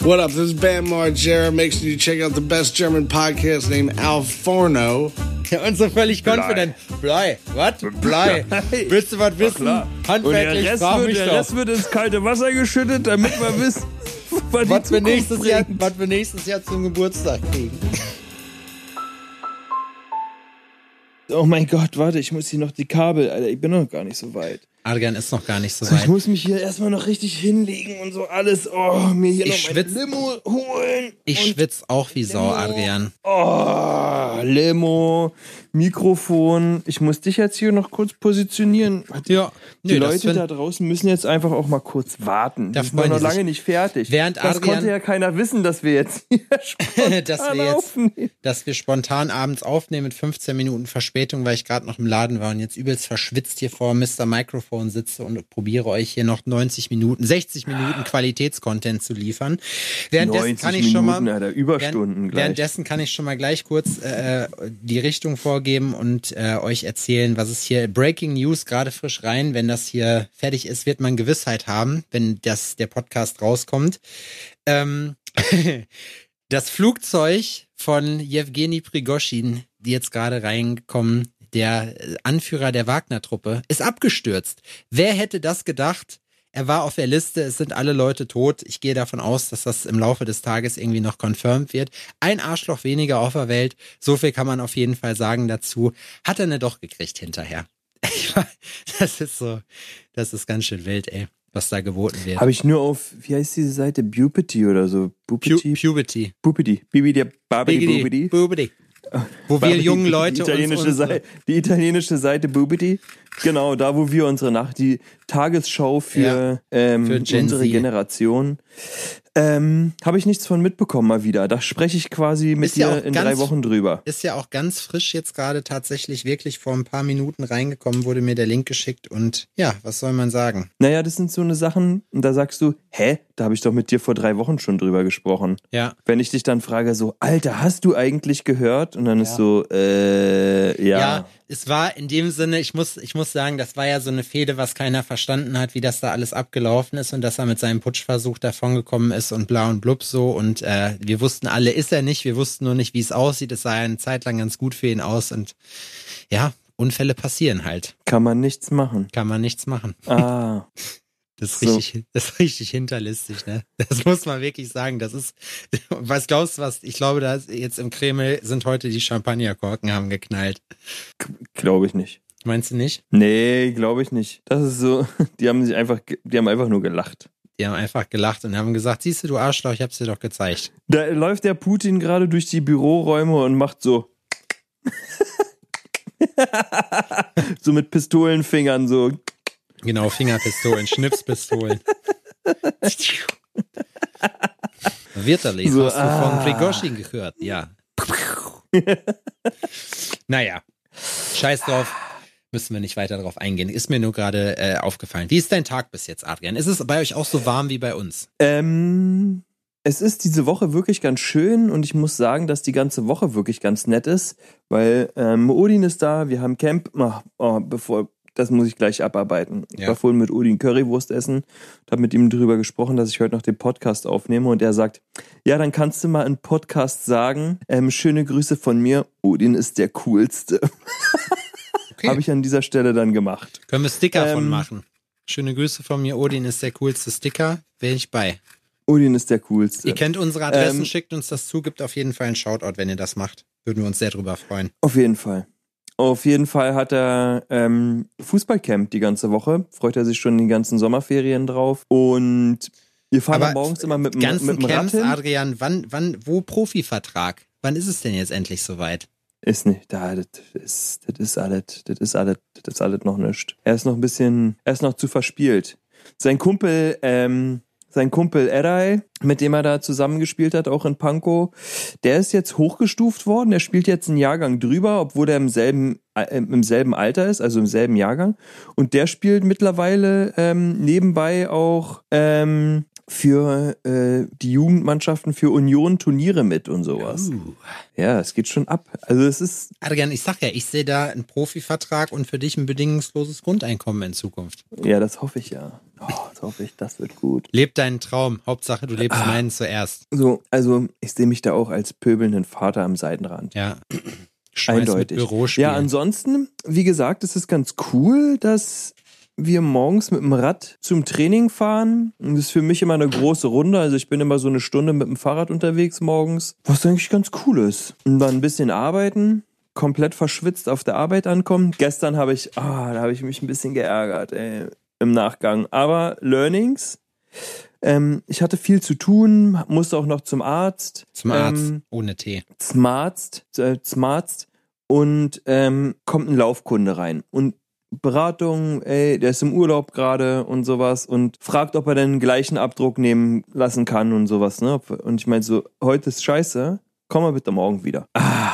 What up? This is Bam Margera. Make sure you check out the best German podcast named Al Forno. Ja, und so völlig confident. Blei. Was? Blei. Willst du was wissen? Handwerklich, der Rest, wird, der. Rest wird ins kalte Wasser geschüttet, damit wir wissen, was, die Was wir, nächstes Jahr, was wir nächstes Jahr zum Geburtstag kriegen. Oh mein Gott, warte, ich muss hier noch die Kabel, Alter, ich bin noch gar nicht so weit. Adrian ist noch gar nicht so Ich weit. muss mich hier erstmal noch richtig hinlegen und so alles. Oh, mir hier Ich noch mein schwitz- Limo holen. Ich und, schwitze auch wie Sau, Adrian. Oh, Limo, Mikrofon. Ich muss dich jetzt hier noch kurz positionieren. Ja, Die nö, Leute da draußen müssen jetzt einfach auch mal kurz warten. Da Die sind noch lange nicht fertig. Während das Adrian- konnte ja keiner wissen, dass wir jetzt hier dass spontan wir jetzt, aufnehmen. dass wir spontan abends aufnehmen mit 15 Minuten Verspätung, weil ich gerade noch im Laden war und jetzt übelst verschwitzt hier vor Mr. Microphone sitze und probiere euch hier noch 90 Minuten, 60 Minuten Qualitätscontent zu liefern. Währenddessen 90 kann ich schon mal Minuten, Alter, Überstunden während, gleich. Währenddessen kann ich schon mal gleich kurz äh, die Richtung vorgeben und äh, euch erzählen, was es hier Breaking News gerade frisch rein, wenn das hier fertig ist, wird man Gewissheit haben, wenn das der Podcast rauskommt. Ähm, das Flugzeug von Jewgeni Prigoschin, die jetzt gerade reinkommen, der Anführer der Wagner-Truppe, ist abgestürzt. Wer hätte das gedacht? Er war auf der Liste, es sind alle Leute tot. Ich gehe davon aus, dass das im Laufe des Tages irgendwie noch confirmed wird. Ein Arschloch weniger auf der Welt, so viel kann man auf jeden Fall sagen dazu. Hat er ne doch gekriegt hinterher. Das ist so, das ist ganz schön wild, ey, was da geboten wird. Habe ich nur auf, wie heißt diese Seite? Bupity oder so? Puberty. Bupity. Bibi der Babidi Bubidi. Bubidi. Wo wir jungen die Leute uns italienische, unsere, Seite, die italienische Seite Bubidi. Genau, da wo wir unsere Nacht, die Tagesschau für, Ja, ähm, für unsere Z. Generation. Ähm, Habe ich nichts von mitbekommen mal wieder. Da spreche ich quasi mit Ist ja dir auch in ganz- drei Wochen drüber. ist ja auch ganz frisch jetzt gerade tatsächlich wirklich vor ein paar Minuten reingekommen, wurde mir der Link geschickt und ja, was soll man sagen? Naja, das sind so eine Sachen, und da sagst du, hä, da habe ich doch mit dir vor drei Wochen schon drüber gesprochen. Ja, Wenn ich dich dann frage, so, Alter, hast du eigentlich gehört? Und dann ist so, äh, ja. Ja, es war in dem Sinne, ich muss, ich muss sagen, das war ja so eine Fehde, was keiner verstanden hat, wie das da alles abgelaufen ist und dass er mit seinem Putschversuch davongekommen ist und bla und blub so. Und äh, wir wussten alle, ist er nicht, wir wussten nur nicht, wie es aussieht. Es sah ja eine Zeit lang ganz gut für ihn aus und ja, Unfälle passieren halt. Kann man nichts machen. Kann man nichts machen. Ah. Das ist So. richtig, das ist richtig hinterlistig, ne? Das muss man wirklich sagen. Das ist, was glaubst du was? Ich glaube, da ist jetzt im Kreml sind heute die Champagnerkorken haben geknallt. Glaube ich nicht. Meinst du nicht? Nee, glaube ich nicht. Das ist so, die haben sich einfach, die haben einfach nur gelacht. Die haben einfach gelacht und haben gesagt, siehst du, du Arschloch, ich hab's dir doch gezeigt. Da läuft der Putin gerade durch die Büroräume und macht so. so mit Pistolenfingern so. Genau, Fingerpistolen, Schnipspistolen. Wirterlich, So, hast du ah. von Prigoshin gehört? Ja. naja, scheiß drauf. Müssen wir nicht weiter drauf eingehen. Ist mir nur gerade äh, aufgefallen. Wie ist dein Tag bis jetzt, Adrian? Ist es bei euch auch so warm wie bei uns? Ähm, es ist diese Woche wirklich ganz schön und ich muss sagen, dass die ganze Woche wirklich ganz nett ist, weil ähm, Odin ist da, wir haben Camp. Ach, oh, bevor, das muss ich gleich abarbeiten. Ich Ja. war vorhin mit Odin Currywurst essen und habe mit ihm darüber gesprochen, dass ich heute noch den Podcast aufnehme und er sagt, ja, dann kannst du mal im Podcast sagen, ähm, schöne Grüße von mir, Odin ist der coolste. Okay. Habe ich an dieser Stelle dann gemacht. Können wir Sticker von Ähm, machen? Schöne Grüße von mir. Odin ist der coolste Sticker. Wäre ich bei. Odin ist der coolste. Ihr kennt unsere Adressen, Ähm, schickt uns das zu, gibt auf jeden Fall einen Shoutout, wenn ihr das macht. Würden wir uns sehr drüber freuen. Auf jeden Fall. Auf jeden Fall hat er ähm, Fußballcamp die ganze Woche. Freut er sich schon die ganzen Sommerferien drauf. Und wir fahren dann morgens immer mit, dem- ganzen mit dem Rad Camps, hin. Adrian, wann, wann, wo Profivertrag? Wann ist es denn jetzt endlich soweit? Ist nicht da, das ist, das ist alles, das ist alles, das ist alles noch nicht. Er ist noch ein bisschen, er ist noch zu verspielt. Sein Kumpel, ähm, sein Kumpel Eray, mit dem er da zusammengespielt hat, auch in Pankow, der ist jetzt hochgestuft worden. Der spielt jetzt einen Jahrgang drüber, obwohl er im selben, äh, im selben Alter ist, also im selben Jahrgang. Und der spielt mittlerweile ähm, nebenbei auch ähm, für äh, die Jugendmannschaften für Union Turniere mit und sowas. Uh. Ja, es geht schon ab. Also es ist, Adrian, ich sag ja, ich sehe da einen Profivertrag und für dich ein bedingungsloses Grundeinkommen in Zukunft. ja, das hoffe ich ja. Oh, das hoffe ich, das wird gut. Leb deinen Traum. Hauptsache, du lebst meinen zuerst. So, also ich sehe mich da auch als pöbelnden Vater am Seitenrand. Ja. Eindeutig. Ja, ansonsten, wie gesagt, es ist ganz cool, dass wir morgens mit dem Rad zum Training fahren. Und Das ist für mich immer eine große Runde. Also ich bin immer so eine Stunde mit dem Fahrrad unterwegs morgens. Was eigentlich ganz cool ist. Und dann ein bisschen arbeiten. Komplett verschwitzt auf der Arbeit ankommen. Gestern habe ich, ah, da habe ich mich ein bisschen geärgert, ey, im Nachgang. Aber Learnings. Ähm, ich hatte viel zu tun, musste auch noch zum Arzt. Zum Arzt. Ähm, ohne Tee. Smartst, äh, Smartst und ähm, kommt ein Laufkunde rein und Beratung, ey, der ist im Urlaub gerade und sowas und fragt, ob er den gleichen Abdruck nehmen lassen kann und sowas, ne? Und ich meine so, heute ist scheiße, komm mal bitte morgen wieder. Ah,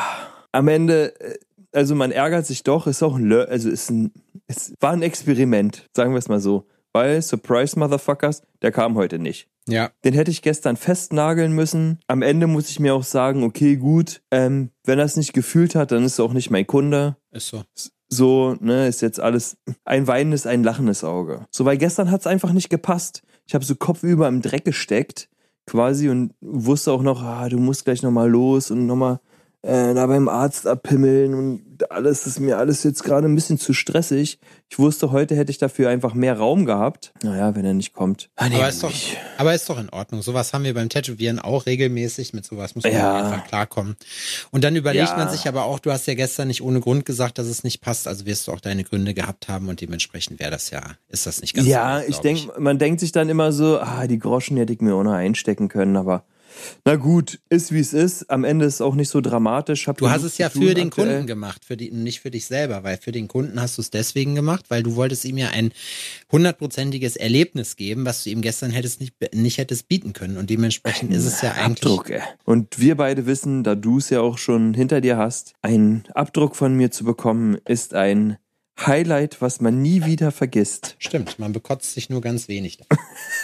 am Ende, äh, also man ärgert sich doch, ist auch ein, Lö- also ist ein, es war ein Experiment, sagen wir es mal so. Weil, Surprise Motherfuckers, der kam heute nicht. Ja. Den hätte ich gestern festnageln müssen. Am Ende muss ich mir auch sagen, okay, gut, ähm, wenn er es nicht gefühlt hat, dann ist er auch nicht mein Kunde. Ist so. So, ne, ist jetzt alles ein weinendes, ein lachendes Auge. So, weil gestern hat es einfach nicht gepasst. Ich habe so kopfüber im Dreck gesteckt, quasi, und wusste auch noch, ah, du musst gleich nochmal los und nochmal äh, da beim Arzt abpimmeln und alles ist mir alles jetzt gerade ein bisschen zu stressig. Ich wusste, heute hätte ich dafür einfach mehr Raum gehabt. Naja, wenn er nicht kommt. Ah, nee, Aber ist, doch, nicht. aber ist doch in Ordnung. Sowas haben wir beim Tätowieren auch regelmäßig. Mit sowas muss man Ja. einfach klarkommen. Und dann überlegt Ja. man sich aber auch, du hast ja gestern nicht ohne Grund gesagt, dass es nicht passt. Also wirst du auch deine Gründe gehabt haben und dementsprechend wäre das ja, ist das nicht ganz Ja, so, ich denke, man denkt sich dann immer so, ah, die Groschen hätte ich mir auch noch einstecken können, aber na gut, ist wie es ist. Am Ende ist es auch nicht so dramatisch. Hab Du hast es ja für den aktuell. Kunden gemacht, für die, nicht für dich selber, weil für den Kunden hast du es deswegen gemacht, weil du wolltest ihm ja ein hundertprozentiges Erlebnis geben, was du ihm gestern hättest nicht, nicht hättest bieten können. Und dementsprechend ist es ja eigentlich. Abdruck, ey. Und wir beide wissen, da du es ja auch schon hinter dir hast, einen Abdruck von mir zu bekommen, ist ein Highlight, was man nie wieder vergisst. Stimmt, man bekotzt sich nur ganz wenig.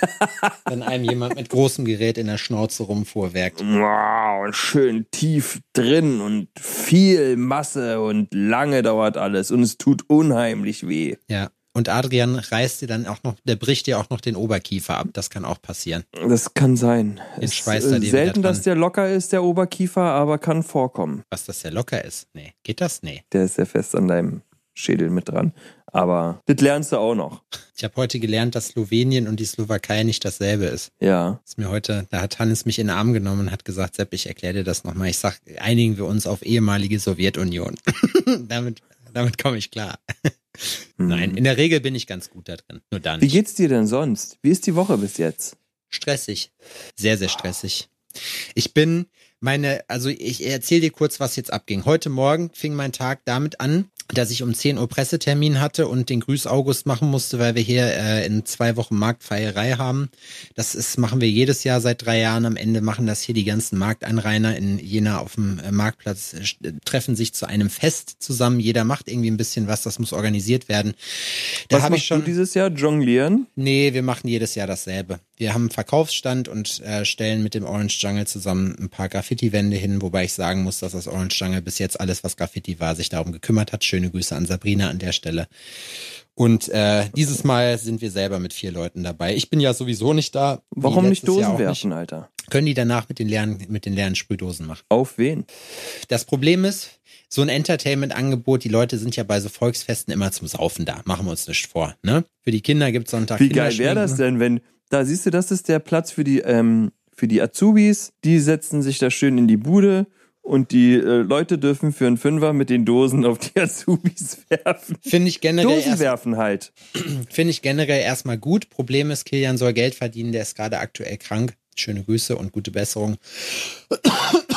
Wenn einem jemand mit großem Gerät in der Schnauze rumfuhrwerkt. Wow, und schön tief drin und viel Masse und lange dauert alles und es tut unheimlich weh. Ja. Und Adrian reißt dir dann auch noch, der bricht dir auch noch den Oberkiefer ab. Das kann auch passieren. Das kann sein. Den Es schweißt ist er dir selten, dass der locker ist, der Oberkiefer, aber kann vorkommen. Was das ja locker ist. Nee. Geht das? Nee. Der ist sehr fest an deinem Schädel mit dran. Aber das lernst du auch noch. Ich habe heute gelernt, dass Slowenien und die Slowakei nicht dasselbe ist. Ja. ist mir heute, da hat Hannes mich in den Arm genommen und hat gesagt, Sepp, ich erkläre dir das nochmal. Ich sag, einigen wir uns auf ehemalige Sowjetunion. damit, damit komme ich klar. Nein, in der Regel bin ich ganz gut da drin. Nur da Hm. Wie geht's dir denn sonst? Wie ist die Woche bis jetzt? Stressig. Sehr, sehr stressig. Ich bin meine, also ich erzähle dir kurz, was jetzt abging. Heute Morgen fing mein Tag damit an, dass ich um 10 Uhr Pressetermin hatte und den Grüß August machen musste, weil wir hier äh, in zwei Wochen Marktfeierei haben. Das ist, machen wir jedes Jahr seit drei Jahren. Am Ende machen das hier die ganzen Markteinrainer in Jena auf dem äh, Marktplatz, äh, treffen sich zu einem Fest zusammen. Jeder macht irgendwie ein bisschen was, das muss organisiert werden. Da Was machst schon. du dieses Jahr? Jonglieren? Nee, wir machen jedes Jahr dasselbe. Wir haben einen Verkaufsstand und äh, stellen mit dem Orange Jungle zusammen ein paar Graffiti-Wände hin, wobei ich sagen muss, dass das Orange Jungle bis jetzt alles, was Graffiti war, sich darum gekümmert hat. Schöne Grüße an Sabrina an der Stelle. Und äh, dieses Mal sind wir selber mit vier Leuten dabei. Ich bin ja sowieso nicht da. Warum nicht Dosen werfen, Alter? Können die danach mit den leeren, mit den leeren Sprühdosen machen. Auf wen? Das Problem ist, so ein Entertainment-Angebot, die Leute sind ja bei so Volksfesten immer zum Saufen da. Machen wir uns nicht vor. Ne? Für die Kinder gibt's Sonntag Wie geil wäre das denn, wenn, da siehst du, das ist der Platz für die, ähm, für die Azubis, die setzen sich da schön in die Bude und die äh, Leute dürfen für einen Fünfer mit den Dosen auf die Azubis werfen. Finde ich generell Dosen erst, werfen halt. finde ich generell erstmal gut. Problem ist, Kilian soll Geld verdienen, der ist gerade aktuell krank. Schöne Grüße und gute Besserung.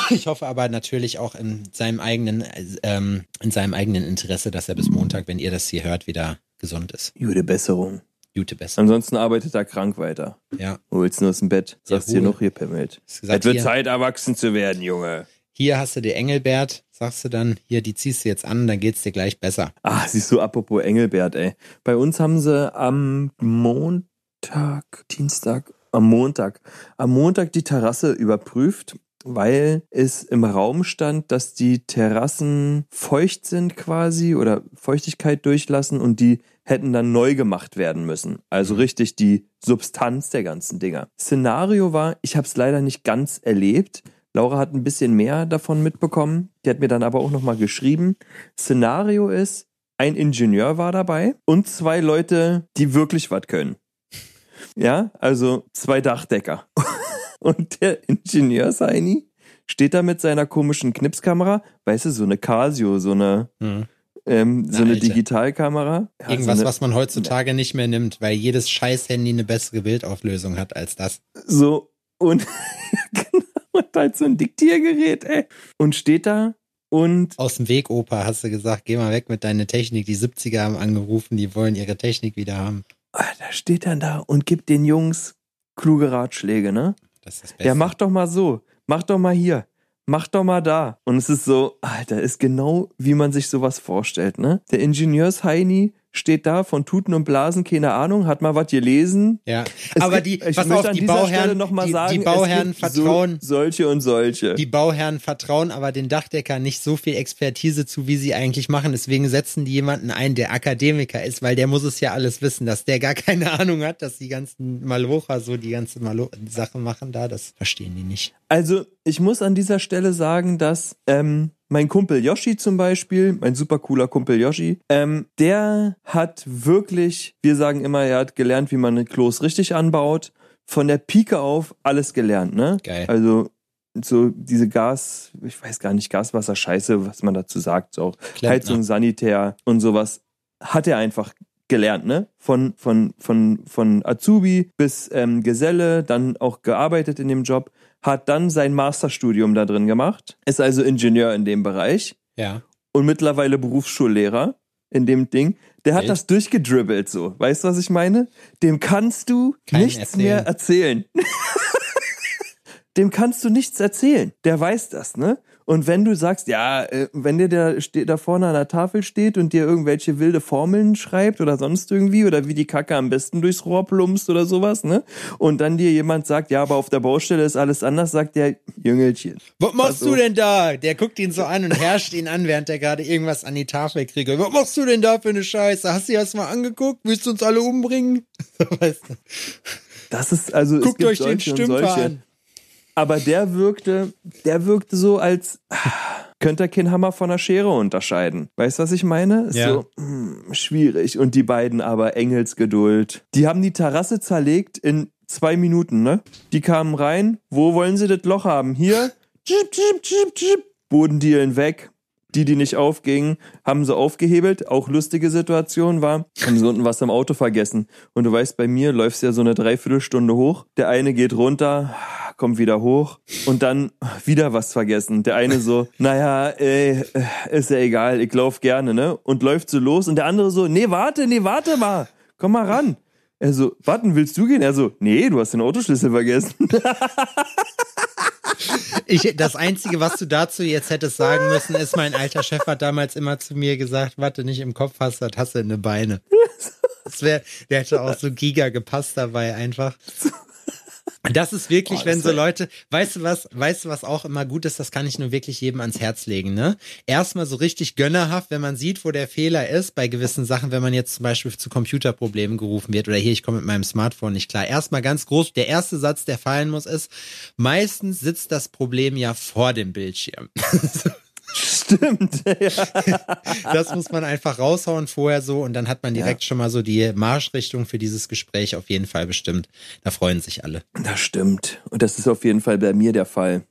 Ich hoffe aber natürlich auch in seinem eigenen, ähm, in seinem eigenen Interesse, dass er bis Montag, wenn ihr das hier hört, wieder gesund ist. Gute Besserung. Gute Besserung. Ansonsten arbeitet er krank weiter. Ja. Holst nur aus dem Bett. Sagst dir noch hier pimmelt. Es wird hier- Zeit, erwachsen zu werden, Junge. Hier hast du die Engelbert, sagst du dann, hier, die ziehst du jetzt an, dann geht's dir gleich besser. Ah, siehst du, apropos Engelbert, ey. Bei uns haben sie am Montag, Dienstag, am Montag. Am Montag die Terrasse überprüft, weil es im Raum stand, dass die Terrassen feucht sind quasi oder Feuchtigkeit durchlassen und die hätten dann neu gemacht werden müssen. Also richtig die Substanz der ganzen Dinger. Szenario war, ich habe es leider nicht ganz erlebt. Laura hat ein bisschen mehr davon mitbekommen. Die hat mir dann aber auch nochmal geschrieben. Szenario ist, ein Ingenieur war dabei und zwei Leute, die wirklich was können. Ja, also zwei Dachdecker. Und der Ingenieur Seini steht da mit seiner komischen Knipskamera, weißt du, so eine Casio, so eine, Hm. Ähm, so Na, eine Alter. Digitalkamera. Ja, Irgendwas, so, eine, was man heutzutage nicht mehr nimmt, weil jedes scheiß Handy eine bessere Bildauflösung hat als das. so und genau, und halt so ein Diktiergerät, ey. Und steht da und Aus dem Weg, Opa, hast du gesagt, geh mal weg mit deiner Technik. Die 70er haben angerufen, die wollen ihre Technik wieder haben. da steht dann da und gibt den Jungs kluge Ratschläge, ne? Das ist das Beste. Ja, mach doch mal so. Mach doch mal hier. Mach doch mal da. Und es ist so, Alter, ist genau wie man sich sowas vorstellt, ne? Der Ingenieurs-Heini steht da von Tuten und Blasen, keine Ahnung, hat mal was gelesen. Ja, Es aber gibt- die, ich pass auf, die Bauherren, noch mal die, sagen, die Bauherren gibt vertrauen, so, solche und solche. die Bauherren vertrauen aber den Dachdeckern nicht so viel Expertise zu, wie sie eigentlich machen. Deswegen setzen die jemanden ein, der Akademiker ist, weil der muss es ja alles wissen, dass der gar keine Ahnung hat, dass die ganzen Malocher so die ganze Malo Sache machen da. Das verstehen die nicht. Also, ich muss an dieser Stelle sagen, dass ähm, mein Kumpel Yoshi zum Beispiel, mein super cooler Kumpel Yoshi, ähm, der hat wirklich, wir sagen immer, er hat gelernt, wie man Klos richtig anbaut. Von der Pike auf alles gelernt, ne? Geil. Also so diese Gas, ich weiß gar nicht, Gaswasser, Scheiße, was man dazu sagt, so auch Klempner. Heizung, Sanitär und sowas, hat er einfach gelernt, ne? Von, von, von, von Azubi bis ähm, Geselle, dann auch gearbeitet in dem Job, hat dann sein Masterstudium da drin gemacht, ist also Ingenieur in dem Bereich Ja. und mittlerweile Berufsschullehrer in dem Ding. Der hat Wild. das durchgedribbelt so. Weißt du, was ich meine? Dem kannst du Keinen nichts erzählen. mehr erzählen. Dem kannst du nichts erzählen. Der weiß das, ne? Und wenn du sagst, ja, äh, wenn dir der da vorne an der Tafel steht und dir irgendwelche wilde Formeln schreibt oder sonst irgendwie oder wie die Kacke am besten durchs Rohr plumpst oder sowas, ne? Und dann dir jemand sagt, ja, aber auf der Baustelle ist alles anders, sagt der Jüngelchen. Was machst Also- du denn da? Der guckt ihn so an und herrscht ihn an, während er gerade irgendwas an die Tafel kriegt. Was machst du denn da für eine Scheiße? Hast du dir das mal angeguckt? Willst du uns alle umbringen? weißt du. Das ist also es Guckt gibt euch den Stümper an. Aber der wirkte, der wirkte so, als könnte er keinen Hammer von einer Schere unterscheiden. Weißt du, was ich meine? Ist Ja. so hm, schwierig. Und die beiden aber Engelsgeduld. Die haben die Terrasse zerlegt in zwei Minuten, ne? Die kamen rein. Wo wollen sie das Loch haben? Hier. Tschip, tschip, tschip, tschip. Bodendielen weg. Die, die nicht aufgingen, haben sie aufgehebelt. Auch lustige Situation war, haben sie unten was im Auto vergessen. Und du weißt, bei mir läufst ja so eine Dreiviertelstunde hoch. Der eine geht runter, kommt wieder hoch und dann wieder was vergessen. Der eine so, naja, ey, ist ja egal, ich lauf gerne, ne? Und läuft so los und der andere so, nee, warte, nee, warte mal, komm mal ran. Er so, warten, willst du gehen? Er so, nee, du hast den Autoschlüssel vergessen. Ich, das Einzige, was du dazu jetzt hättest sagen müssen, ist, mein alter Chef hat damals immer zu mir gesagt, warte nicht im Kopf hast, das hast du in eine Beine. Das wär, der hätte auch so giga gepasst dabei einfach. Das ist wirklich, wenn das so wär- Leute, weißt du was, weißt du was auch immer gut ist, das kann ich nur wirklich jedem ans Herz legen, ne? Erstmal so richtig gönnerhaft, wenn man sieht, wo der Fehler ist, bei gewissen Sachen, wenn man jetzt zum Beispiel zu Computerproblemen gerufen wird oder hier, ich komme mit meinem Smartphone nicht klar. Erstmal ganz groß, der erste Satz, der fallen muss, ist, meistens sitzt das Problem ja vor dem Bildschirm. Stimmt. ja. Das muss man einfach raushauen vorher so und dann hat man direkt schon mal so die Marschrichtung für dieses Gespräch auf jeden Fall bestimmt. Da freuen sich alle. Das stimmt. Und das ist auf jeden Fall bei mir der Fall.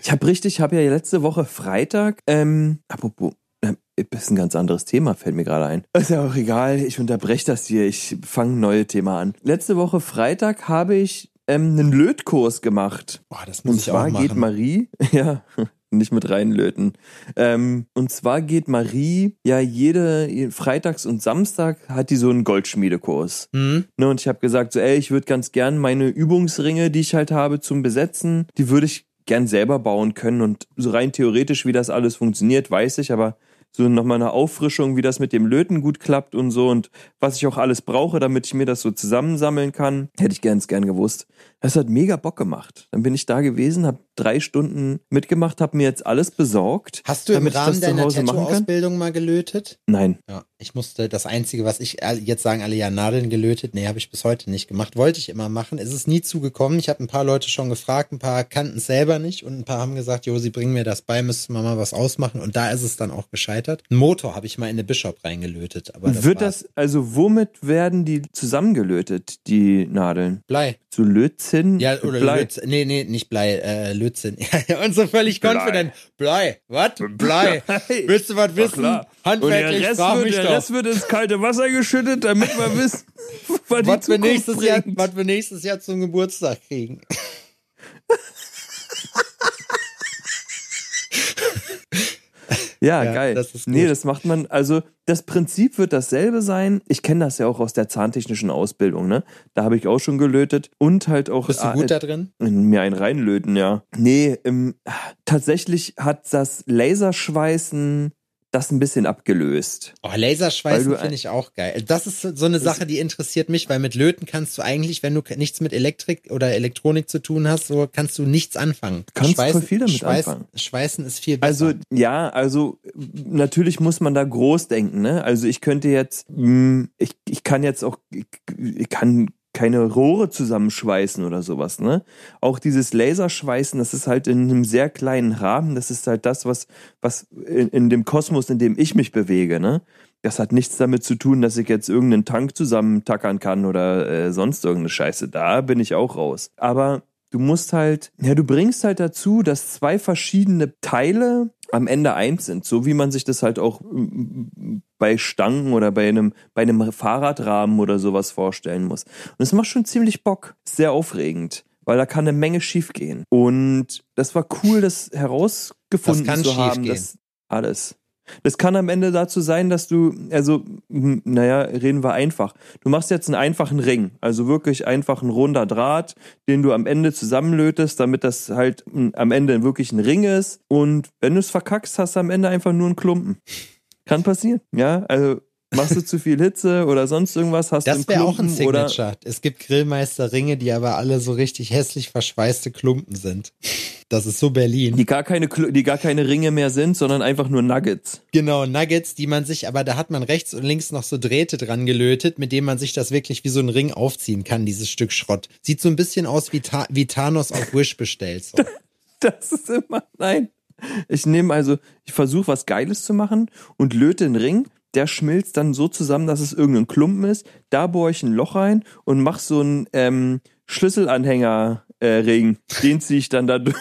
Ich habe richtig, habe ja letzte Woche Freitag, ähm, apropos, ähm, ist ein ganz anderes Thema, fällt mir gerade ein. Ist ja auch egal, ich unterbreche das hier, ich fange ein neues Thema an. Letzte Woche Freitag habe ich ähm, einen Lötkurs gemacht. Boah, das muss Und ich zwar auch machen. geht Marie, ja, nicht mit reinlöten. Ähm, und zwar geht Marie ja jede, freitags und Samstag hat die so einen Goldschmiedekurs. Hm? Ne, und ich habe gesagt, so, ey, ich würde ganz gern meine Übungsringe, die ich halt habe zum Besetzen, die würde ich gern selber bauen können. Und so rein theoretisch, wie das alles funktioniert, weiß ich, aber so nochmal eine Auffrischung, wie das mit dem Löten gut klappt und so und was ich auch alles brauche, damit ich mir das so zusammensammeln kann. Hätte ich ganz gern gewusst. Das hat mega Bock gemacht. Dann bin ich da gewesen, habe drei Stunden mitgemacht, habe mir jetzt alles besorgt. Hast du im Rahmen deiner? Tattoo-Ausbildung mal gelötet? Nein. Ja, ich musste das Einzige, was ich all- jetzt sagen alle ja Nadeln gelötet, nee, habe ich bis heute nicht gemacht. Wollte ich immer machen, ist es nie zugekommen. Ich habe ein paar Leute schon gefragt, ein paar kannten es selber nicht und ein paar haben gesagt, jo, sie bringen mir das bei, müssten wir mal was ausmachen und da ist es dann auch gescheitert. Ein Motor habe ich mal in eine Bishop reingelötet, aber das Wird war's. das, also womit werden die zusammengelötet, die Nadeln? Blei. Zu Lötzinn? Ja, oder Blei. Lötzinn. Nee, nee, nicht Blei, äh, Lötzinn. Ja, und so völlig Blei. confident. Blei. Was? Blei. Willst du was wissen? Handwerklich, frag mich doch. wird ins kalte Wasser geschüttet, damit wir wissen, was, Was wir, nächstes Jahr, was wir nächstes Jahr zum Geburtstag kriegen. Ja, Ja, geil. das nee, das macht man, also das Prinzip wird dasselbe sein. Ich kenne das ja auch aus der zahntechnischen Ausbildung, ne? Da habe ich auch schon gelötet und halt auch Bist du gut da drin? in mir ein reinlöten, ja. Nee, ähm, tatsächlich hat das Laserschweißen das ein bisschen abgelöst. Oh, Laserschweißen finde ich auch geil. Das ist so eine Sache, die interessiert mich, weil mit Löten kannst du eigentlich, wenn du nichts mit Elektrik oder Elektronik zu tun hast, so kannst du nichts anfangen. Kannst voll viel damit Schweißen, anfangen. Schweißen ist viel besser. Also ja, also natürlich muss man da groß denken, ne? Also ich könnte jetzt, mh, ich, ich kann jetzt auch, ich kann keine Rohre zusammenschweißen oder sowas, ne? Auch dieses Laserschweißen, das ist halt in einem sehr kleinen Rahmen, das ist halt das, was, was in, in dem Kosmos, in dem ich mich bewege, ne? Das hat nichts damit zu tun, dass ich jetzt irgendeinen Tank zusammentackern kann oder äh, sonst irgendeine Scheiße. Da bin ich auch raus. Aber du musst halt, ja, du bringst halt dazu, dass zwei verschiedene Teile am Ende eins sind, so wie man sich das halt auch bei Stangen oder bei einem, bei einem Fahrradrahmen oder sowas vorstellen muss. Und es macht schon ziemlich Bock. Sehr aufregend, weil da kann eine Menge schief gehen. Und das war cool, das herausgefunden kann zu haben, schiefgehen? dass alles. Das kann am Ende dazu sein, dass du, also, m, naja, reden wir einfach. Du machst jetzt einen einfachen Ring, also wirklich einfach ein runder Draht, den du am Ende zusammenlötest, damit das halt m, am Ende wirklich ein Ring ist. Und wenn du es verkackst, hast du am Ende einfach nur einen Klumpen. Kann passieren, ja. Also machst du zu viel Hitze oder sonst irgendwas, hast du das wäre auch ein Signature. Es gibt Grillmeister-Ringe, die aber alle so richtig hässlich verschweißte Klumpen sind. Das ist so Berlin. die gar keine, die gar keine Ringe mehr sind, sondern einfach nur Nuggets. Genau, Nuggets, die man sich, aber da hat man rechts und links noch so Drähte dran gelötet, mit denen man sich das wirklich wie so ein Ring aufziehen kann, dieses Stück Schrott. Sieht so ein bisschen aus wie, Ta wie Thanos auf Wish bestellt. So. Das ist immer, nein. Ich nehme also, ich versuche was Geiles zu machen und löte einen Ring. Der schmilzt dann so zusammen, dass es irgendein Klumpen ist. Da bohre ich ein Loch rein und mache so einen ähm, Schlüsselanhänger äh. Den ziehe ich dann da durch.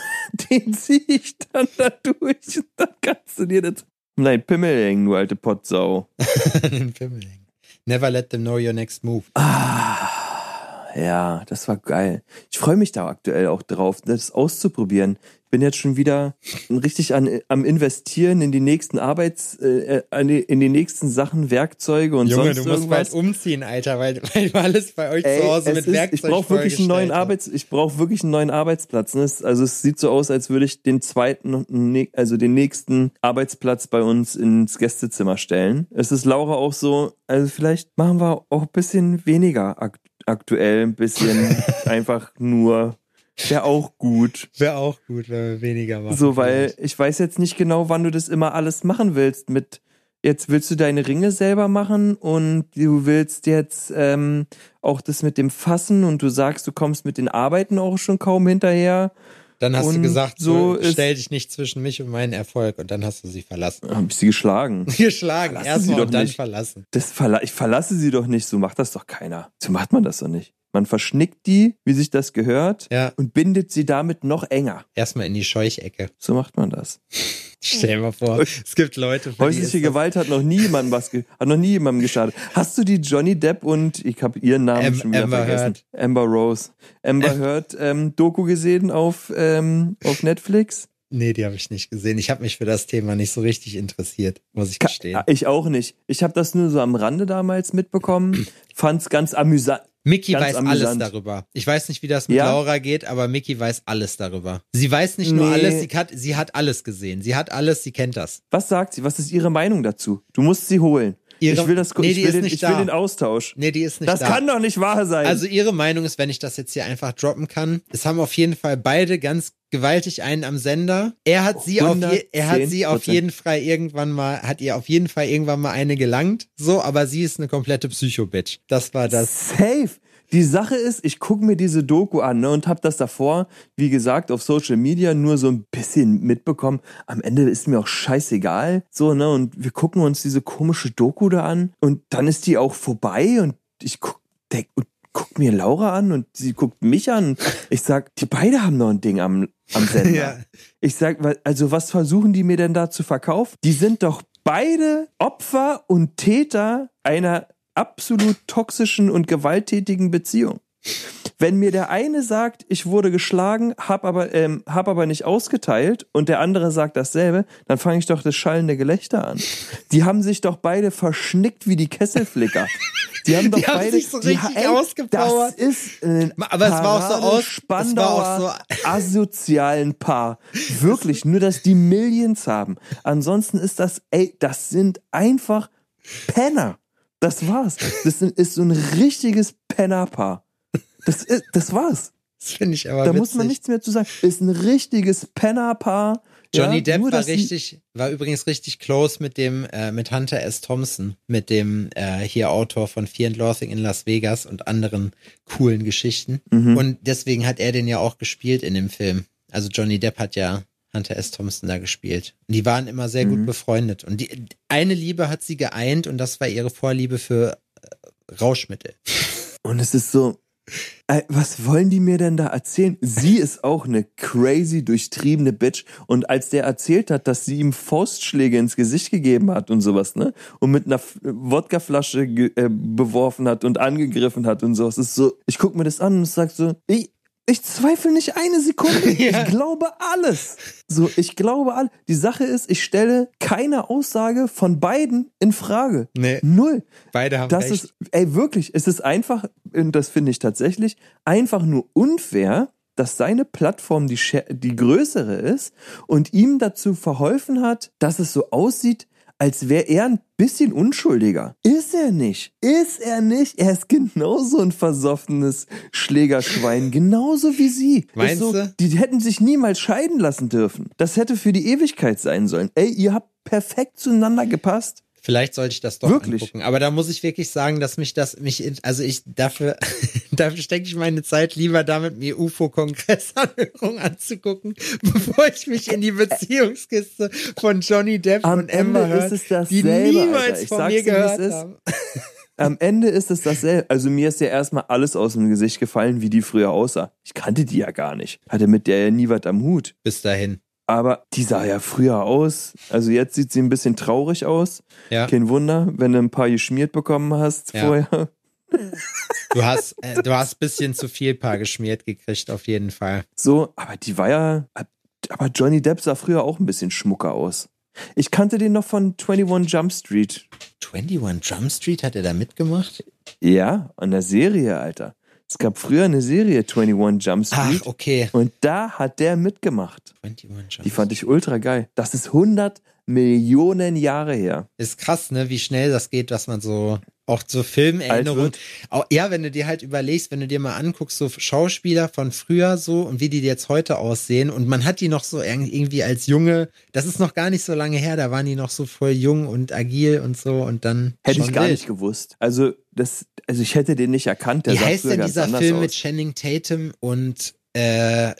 Den ziehe ich dann da durch. Und dann kannst du dir das. Nein, Pimmel hängen, du alte Pottsau. Den Pimmeling. Never let them know your next move. Ah, ja, das war geil. Ich freue mich da aktuell auch drauf, das auszuprobieren. Ich bin jetzt schon wieder richtig an, am investieren in die nächsten Arbeits, äh, die, in die nächsten Sachen, Werkzeuge und Junge, sonst du musst irgendwas. bald umziehen, Alter, weil, weil du alles bei euch Ey, zu Hause mit ist, Werkzeug ich brauche wirklich einen neuen Arbeits, ich brauche wirklich einen neuen Arbeitsplatz. Ne? Also es sieht so aus, als würde ich den zweiten, und ne- also den nächsten Arbeitsplatz bei uns ins Gästezimmer stellen. Es ist Laura auch so, also vielleicht machen wir auch ein bisschen weniger ak aktuell, ein bisschen einfach nur, wäre auch gut. Wäre auch gut, wenn wir weniger machen. So, weil ich weiß jetzt nicht genau, wann du das immer alles machen willst. Mit jetzt willst du deine Ringe selber machen und du willst jetzt ähm, auch das mit dem Fassen und du sagst, du kommst mit den Arbeiten auch schon kaum hinterher. Dann hast du Und gesagt, so stell dich nicht zwischen mich und meinen Erfolg und dann hast du sie verlassen. Hab ich sie geschlagen. Geschlagen, erstmal doch und dann nicht. verlassen. Das verla ich verlasse sie doch nicht, so macht das doch keiner. So macht man das doch nicht. Man verschnickt die, wie sich das gehört, Ja, und bindet sie damit noch enger. erstmal in die Scheuchecke. So macht man das. Stell dir mal vor, es gibt Leute, Häusliche Gewalt hat noch nie jemandem was, hat noch nie jemandem geschadet. Hast du die Johnny Depp und ich habe ihren Namen Am- schon wieder Amber vergessen. Heard. Amber Rose. Amber Am- Heard ähm, Doku gesehen auf ähm, auf Netflix? Nee, die habe ich nicht gesehen. Ich habe mich für das Thema nicht so richtig interessiert, muss ich gestehen. Ich auch nicht. Ich habe das nur so am Rande damals mitbekommen. Fand's ganz amüsant. Mickey Ganz weiß amüsant. alles darüber. Ich weiß nicht, wie das mit Ja? Laura geht, aber Mickey weiß alles darüber. Sie weiß nicht nur Nee. alles, sie hat, sie hat alles gesehen. Sie hat alles, sie kennt das. Was sagt sie? Was ist ihre Meinung dazu? Du musst sie holen. Ihre- ich will, das, Nee, ich die will, den, nicht ich will den Austausch. Nee, die ist nicht das da. kann doch nicht wahr sein. Also ihre Meinung ist, wenn ich das jetzt hier einfach droppen kann, es haben auf jeden Fall beide ganz gewaltig einen am Sender. Er hat sie auf je, er hat sie auf 110%. jeden Fall irgendwann mal hat ihr auf jeden Fall irgendwann mal eine gelangt, so, aber sie ist eine komplette Psycho-Bitch. Das war das. Safe. Die Sache ist, ich gucke mir diese Doku an ne, und habe das davor, wie gesagt, auf Social Media nur so ein bisschen mitbekommen. Am Ende ist mir auch scheißegal. So, ne? Und wir gucken uns diese komische Doku da an und dann ist die auch vorbei und ich guck, denk, und guck mir Laura an und sie guckt mich an. Ich sag, die beide haben noch ein Ding am, am Sender. Ja. Ich sag, also was versuchen die mir denn da zu verkaufen? Die sind doch beide Opfer und Täter einer absolut toxischen und gewalttätigen Beziehung. Wenn mir der eine sagt, ich wurde geschlagen, hab aber, ähm, hab aber nicht ausgeteilt und der andere sagt dasselbe, dann fange ich doch das schallende Gelächter an. Die haben sich doch beide verschnickt wie die Kesselflicker. Die haben doch Die haben beide sich so richtig ausgepowert. Das ist ein Aber es war auch so aus- es Spandauer war auch so- asozialen Paar. Wirklich, nur dass die Millions haben. Ansonsten ist das, ey, das sind einfach Penner. Das war's. Das ist so ein richtiges Pennerpaar. Das, ist, das war's. Das finde ich aber Da witzig. muss man nichts mehr zu sagen. Ist ein richtiges Pennerpaar. Johnny ja, Depp nur, war richtig, war übrigens richtig close mit dem, äh, mit Hunter S. Thompson, mit dem äh, hier Autor von Fear and Loathing in Las Vegas und anderen coolen Geschichten. Mhm. Und deswegen hat er den ja auch gespielt in dem Film. Also Johnny Depp hat ja Hunter S. Thompson da gespielt. Und die waren immer sehr Mhm. gut befreundet. Und die eine Liebe hat sie geeint und das war ihre Vorliebe für äh, Rauschmittel. Und es ist so, äh, was wollen die mir denn da erzählen? Sie ist auch eine crazy, durchtriebene Bitch. Und als der erzählt hat, dass sie ihm Faustschläge ins Gesicht gegeben hat und sowas, ne? Und mit einer Wodkaflasche äh, beworfen hat und angegriffen hat und sowas, ist so, ich guck mir das an und sag so, ich, ich zweifle nicht eine Sekunde. Ja. Ich glaube alles. So, ich glaube alles. Die Sache ist, ich stelle keine Aussage von beiden in Frage. Nee. Null. Beide haben Das recht. ist, ey, wirklich, es ist einfach, und das finde ich tatsächlich, einfach nur unfair, dass seine Plattform die, die größere ist und ihm dazu verholfen hat, dass es so aussieht, als wäre er ein bisschen unschuldiger. Ist er nicht. Ist er nicht. Er ist genauso ein versoffenes Schlägerschwein, genauso wie sie. Meinst so, du? Die hätten sich niemals scheiden lassen dürfen. Das hätte für die Ewigkeit sein sollen. Ey, ihr habt perfekt zueinander gepasst. Vielleicht sollte ich das doch Wirklich? angucken. Aber da muss ich wirklich sagen, dass mich das, mich, also ich dafür, dafür stecke ich meine Zeit lieber damit, mir UFO-Kongressanhörungen anzugucken, bevor ich mich in die Beziehungskiste von Johnny Depp Am und Amber Ende Heard, ist es dasselbe, die niemals Alter. Von mir gehört ist. haben. Am Ende ist es dasselbe. Also mir ist ja erstmal alles aus dem Gesicht gefallen, wie die früher aussah. Ich kannte die ja gar nicht. Hatte mit der ja nie was am Hut. Bis dahin. Aber die sah ja früher aus. Also jetzt sieht sie ein bisschen traurig aus. Ja. Kein Wunder, wenn du ein paar geschmiert bekommen hast Ja. vorher. Du hast, äh, du hast bisschen zu viel Paar geschmiert gekriegt, auf jeden Fall. So, aber die war ja. Aber Johnny Depp sah früher auch ein bisschen schmucker aus. Ich kannte den noch von 21 Jump Street. 21 Jump Street hat er da mitgemacht? Ja, an der Serie, Alter. Es gab früher eine Serie 21 Jump Street. Ach, okay. Und da hat der mitgemacht. 21 Jump Die fand ich ultra geil. Das ist 100 Millionen Jahre her. Ist krass, ne, wie schnell das geht, dass man so auch so Filmerinnerungen. Alt Auch, ja, wenn du dir halt überlegst, wenn du dir mal anguckst, so Schauspieler von früher so und wie die jetzt heute aussehen und man hat die noch so irg- irgendwie als Junge, das ist noch gar nicht so lange her, da waren die noch so voll jung und agil und so und dann. Hätte ich gar wild. nicht gewusst. Also, das, also ich hätte den nicht erkannt. Der Wie heißt denn dieser Film aus. mit Channing Tatum und äh,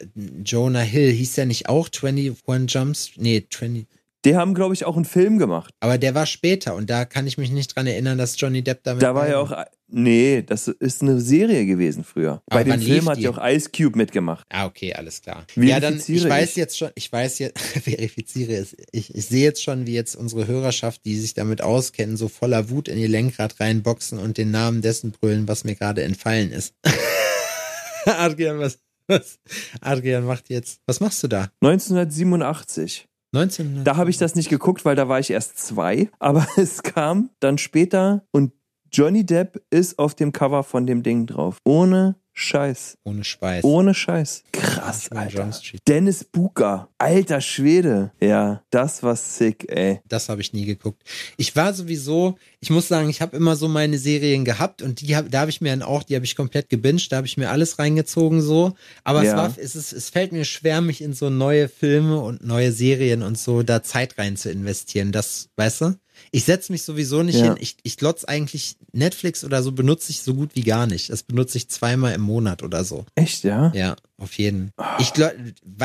Jonah Hill? Hieß der nicht auch 21 Jumps? Nee, 20. Die haben, glaube ich, auch einen Film gemacht. Aber der war später und da kann ich mich nicht dran erinnern, dass Johnny Depp damit Da war ja auch. Nee, das ist eine Serie gewesen früher. Aber Bei dem Film hat ja auch Ice Cube mitgemacht. Ah, okay, alles klar. Ja, dann, ich Verifiziere weiß ich. jetzt schon, ich weiß jetzt, verifiziere es. Ich, ich sehe jetzt schon, wie jetzt unsere Hörerschaft, die sich damit auskennen, so voller Wut in ihr Lenkrad reinboxen und den Namen dessen brüllen, was mir gerade entfallen ist. Adrian, was, was? Adrian macht jetzt, was machst du da? 1987. 19. Da habe ich das nicht geguckt, weil da war ich erst zwei. Aber es kam dann später und Johnny Depp ist auf dem Cover von dem Ding drauf. Ohne Scheiß. Ohne Schweiß. Ohne Scheiß. Krass, Alter. Dennis Buka. Alter Schwede. Ja, das war sick, ey. Das habe ich nie geguckt. Ich war sowieso, ich muss sagen, ich habe immer so meine Serien gehabt und die hab, da habe ich mir dann auch, die habe ich komplett gebinged, da habe ich mir alles reingezogen so. Aber Ja. es war, es ist, es fällt mir schwer, mich in so neue Filme und neue Serien und so da Zeit rein zu investieren. Das, weißt du? Ich setze mich sowieso nicht Ja. hin. Ich, ich glotz eigentlich Netflix oder so benutze ich so gut wie gar nicht. Das benutze ich zweimal im Monat oder so. Echt, ja? Ja, auf jeden. Ich glaube,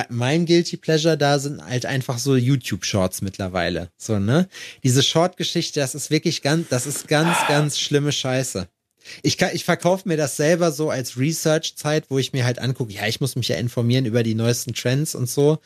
mein Guilty Pleasure da sind halt einfach so YouTube-Shorts mittlerweile. So, ne? Diese Short-Geschichte, das ist wirklich ganz, das ist ganz, ganz schlimme Scheiße. Ich, kann, ich verkaufe mir das selber so als Research-Zeit, wo ich mir halt angucke, ja, ich muss mich ja informieren über die neuesten Trends und so.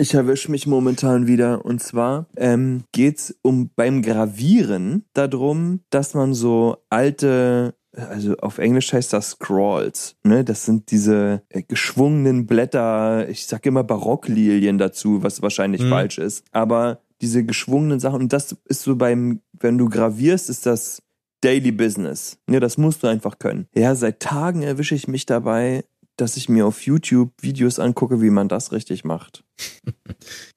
Ich erwische mich momentan wieder. Und zwar ähm, geht's um beim Gravieren darum, dass man so alte, also auf Englisch heißt das Scrolls, ne? Das sind diese äh, geschwungenen Blätter, ich sag immer Barocklilien dazu, was wahrscheinlich Mhm. falsch ist. Aber diese geschwungenen Sachen, und das ist so beim, wenn du gravierst, ist das Daily Business. Ne, das musst du einfach können. Ja, seit Tagen erwische ich mich dabei, dass ich mir auf YouTube Videos angucke, wie man das richtig macht.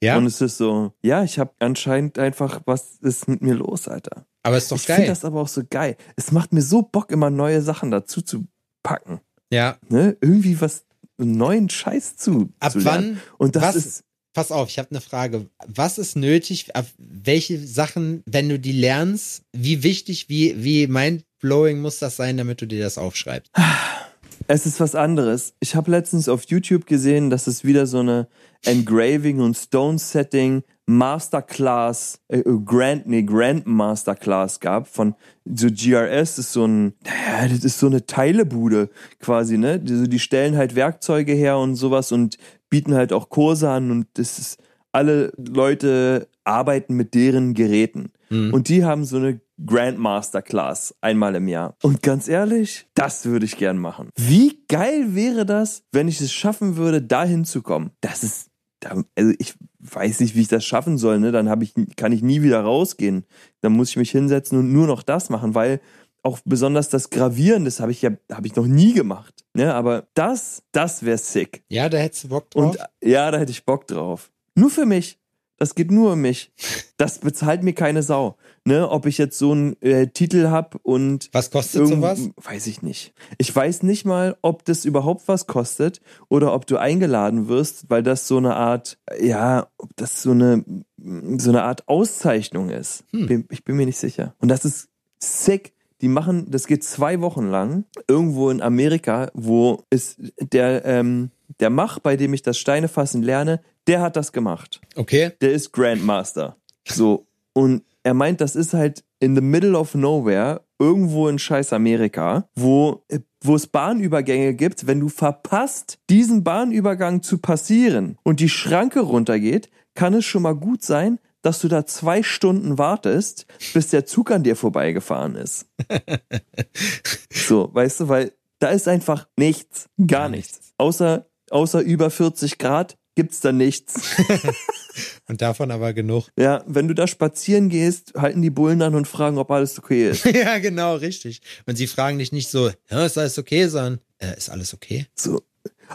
Ja, Und es ist so, ja, ich habe anscheinend einfach, was ist mit mir los, Alter? aber ist doch ich finde geil. das aber auch so geil. Es macht mir so Bock, immer neue Sachen dazu zu packen. Ja, Ne? Irgendwie was, neuen Scheiß zu, ab zu wann, Und das was- ist, pass auf, ich habe eine Frage. Was ist nötig, ab welche Sachen, wenn du die lernst, wie wichtig, wie, wie mindblowing muss das sein, damit du dir das aufschreibst? es ist was anderes. Ich habe letztens auf YouTube gesehen, dass es wieder so eine Engraving und Stone Setting Masterclass, äh, Grand, nee, Grand Masterclass gab von so GRS ist so ein, naja, das ist so eine Teilebude quasi, ne? Die, so, die stellen halt Werkzeuge her und sowas und bieten halt auch Kurse an und das ist, alle Leute arbeiten mit deren Geräten. Hm. Und die haben so eine Grandmaster Class einmal im Jahr. Und ganz ehrlich, das würde ich gern machen. Wie geil wäre das, wenn ich es schaffen würde, dahin zu kommen? Das ist, also ich weiß nicht, wie ich das schaffen soll, ne? Dann habe ich, kann ich nie wieder rausgehen. Dann muss ich mich hinsetzen und nur noch das machen, weil auch besonders das Gravieren, das habe ich ja, habe ich noch nie gemacht. Ne? Aber das, das wäre sick. Ja, da hättest du Bock drauf. Und ja, da hätte ich Bock drauf. Nur für mich. Das geht nur um mich. Das bezahlt mir keine Sau. Ne, ob ich jetzt so einen äh, Titel hab und Was kostet sowas? weiß ich nicht. Ich weiß nicht mal, ob das überhaupt was kostet oder ob du eingeladen wirst, weil das so eine Art, ja, ob das so eine so eine Art Auszeichnung ist. Hm. Bin, ich bin mir nicht sicher. Und das ist sick. Die machen, das geht zwei Wochen lang irgendwo in Amerika, wo ist der ähm, der Mach, bei dem ich das Steinefassen lerne, der hat das gemacht Okay. der ist Grandmaster. So. Und er meint, das ist halt in the middle of nowhere, irgendwo in scheiß Amerika, wo, wo es Bahnübergänge gibt. Wenn du verpasst, diesen Bahnübergang zu passieren und die Schranke runtergeht, kann es schon mal gut sein, dass du da zwei Stunden wartest, bis der Zug an dir vorbeigefahren ist. so, weißt du, weil da ist einfach nichts, gar, Gar nichts. Außer, außer über 40 Grad gibt's da nichts. Und davon aber genug. Ja, wenn du da spazieren gehst, halten die Bullen an und fragen, ob alles okay ist. ja, genau, richtig. Und sie fragen dich nicht so, ja, ist alles okay, sondern, äh, ist alles okay? So,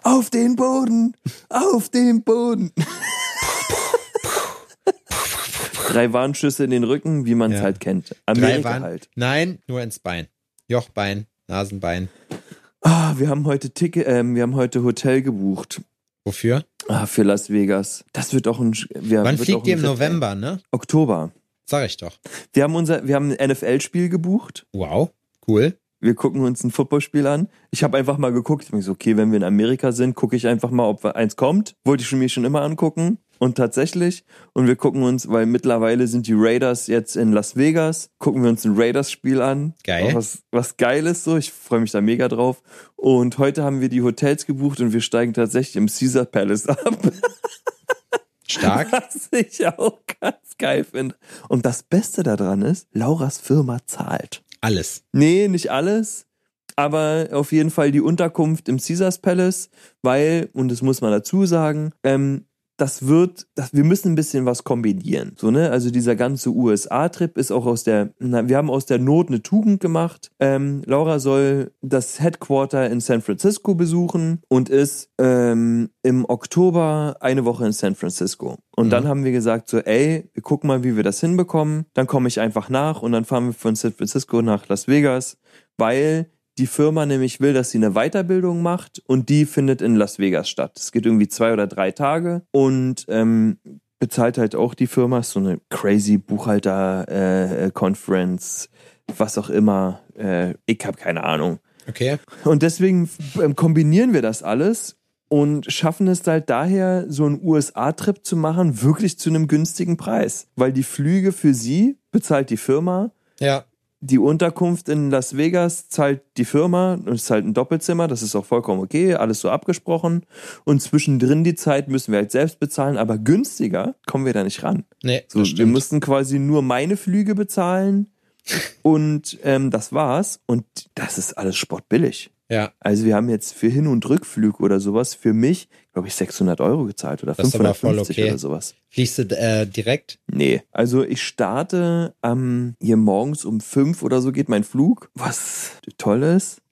auf den Boden, auf den Boden. Drei Warnschüsse in den Rücken, wie man es Ja. halt kennt. Drei Amerika waren, halt. Nein, nur ins Bein. Jochbein, Nasenbein. Ah, wir haben heute Ticket, ähm, wir haben heute Hotel gebucht. Wofür? Ah, für Las Vegas. Das wird auch ein. Wir, Wann fliegt ihr im November, ne? Oktober. Sag ich doch. Wir haben unser, wir haben ein NFL-Spiel gebucht. Wow, cool. Wir gucken uns ein Footballspiel an. Ich habe einfach mal geguckt. Ich bin so, okay, wenn wir in Amerika sind, gucke ich einfach mal, ob eins kommt. Wollte ich mir schon immer angucken. Und tatsächlich. Und wir gucken uns, weil mittlerweile sind die Raiders jetzt in Las Vegas, gucken wir uns ein Raiders-Spiel an. Geil. Was, was geil ist so. Ich freue mich da mega drauf. Und heute haben wir die Hotels gebucht und wir steigen tatsächlich im Caesar Palace ab. Stark. Was ich auch ganz geil finde. Und das Beste daran ist, Lauras Firma zahlt. Alles. Nee, nicht alles. Aber auf jeden Fall die Unterkunft im Caesars Palace, weil, und das muss man dazu sagen, ähm, das wird, das, wir müssen ein bisschen was kombinieren. So, ne? Also dieser ganze USA-Trip ist auch aus der, na, wir haben aus der Not eine Tugend gemacht. Ähm, Laura soll das Headquarter in San Francisco besuchen und ist ähm, im Oktober eine Woche in San Francisco. Und Mhm. dann haben wir gesagt, so, ey, wir gucken mal, wie wir das hinbekommen. Dann komme ich einfach nach und dann fahren wir von San Francisco nach Las Vegas, weil die Firma nämlich will, dass sie eine Weiterbildung macht und die findet in Las Vegas statt. Es geht irgendwie zwei oder drei Tage und ähm, bezahlt halt auch die Firma, ist so eine crazy Buchhalter-Conference, was auch immer. Äh, ich habe keine Ahnung. Okay. Und deswegen ähm, kombinieren wir das alles und schaffen es halt daher, so einen USA-Trip zu machen, wirklich zu einem günstigen Preis. Weil die Flüge für sie bezahlt die Firma, Ja. Die Unterkunft in Las Vegas zahlt die Firma und es ist halt ein Doppelzimmer, das ist auch vollkommen okay, alles so abgesprochen. Und zwischendrin die Zeit müssen wir halt selbst bezahlen, aber günstiger kommen wir da nicht ran. Nee, So, wir mussten quasi nur meine Flüge bezahlen und ähm, das war's. Und das ist alles sportbillig. Ja. Also wir haben jetzt für Hin- und Rückflug oder sowas für mich, glaube ich, 600 Euro gezahlt oder Das ist aber voll 550 okay. oder sowas. Fliegst du äh, direkt? Nee, also ich starte ähm, hier morgens um fünf oder so geht mein Flug, was toll ist.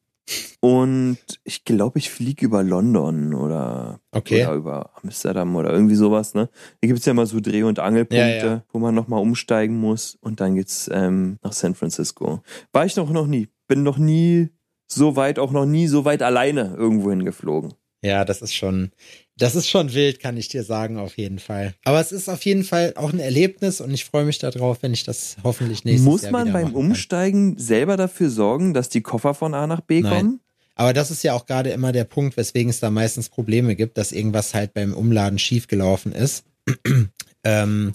Und ich glaube, ich fliege über London oder, Okay. oder über Amsterdam oder irgendwie sowas. Ne? Hier gibt's ja mal so Dreh- und Angelpunkte, Ja, ja. wo man nochmal umsteigen muss. Und dann geht's ähm, nach San Francisco. War ich noch, noch nie. Bin noch nie so weit, auch noch nie so weit alleine irgendwo hingeflogen. Ja, das ist schon, das ist schon wild, kann ich dir sagen, auf jeden Fall. Aber es ist auf jeden Fall auch ein Erlebnis und ich freue mich darauf, wenn ich das hoffentlich nächstes Muss Jahr man wieder beim. Umsteigen selber dafür sorgen, dass die Koffer von A nach B Nein. kommen? Aber das ist ja auch gerade immer der Punkt, weswegen es da meistens Probleme gibt, dass irgendwas halt beim Umladen schiefgelaufen ist. ähm,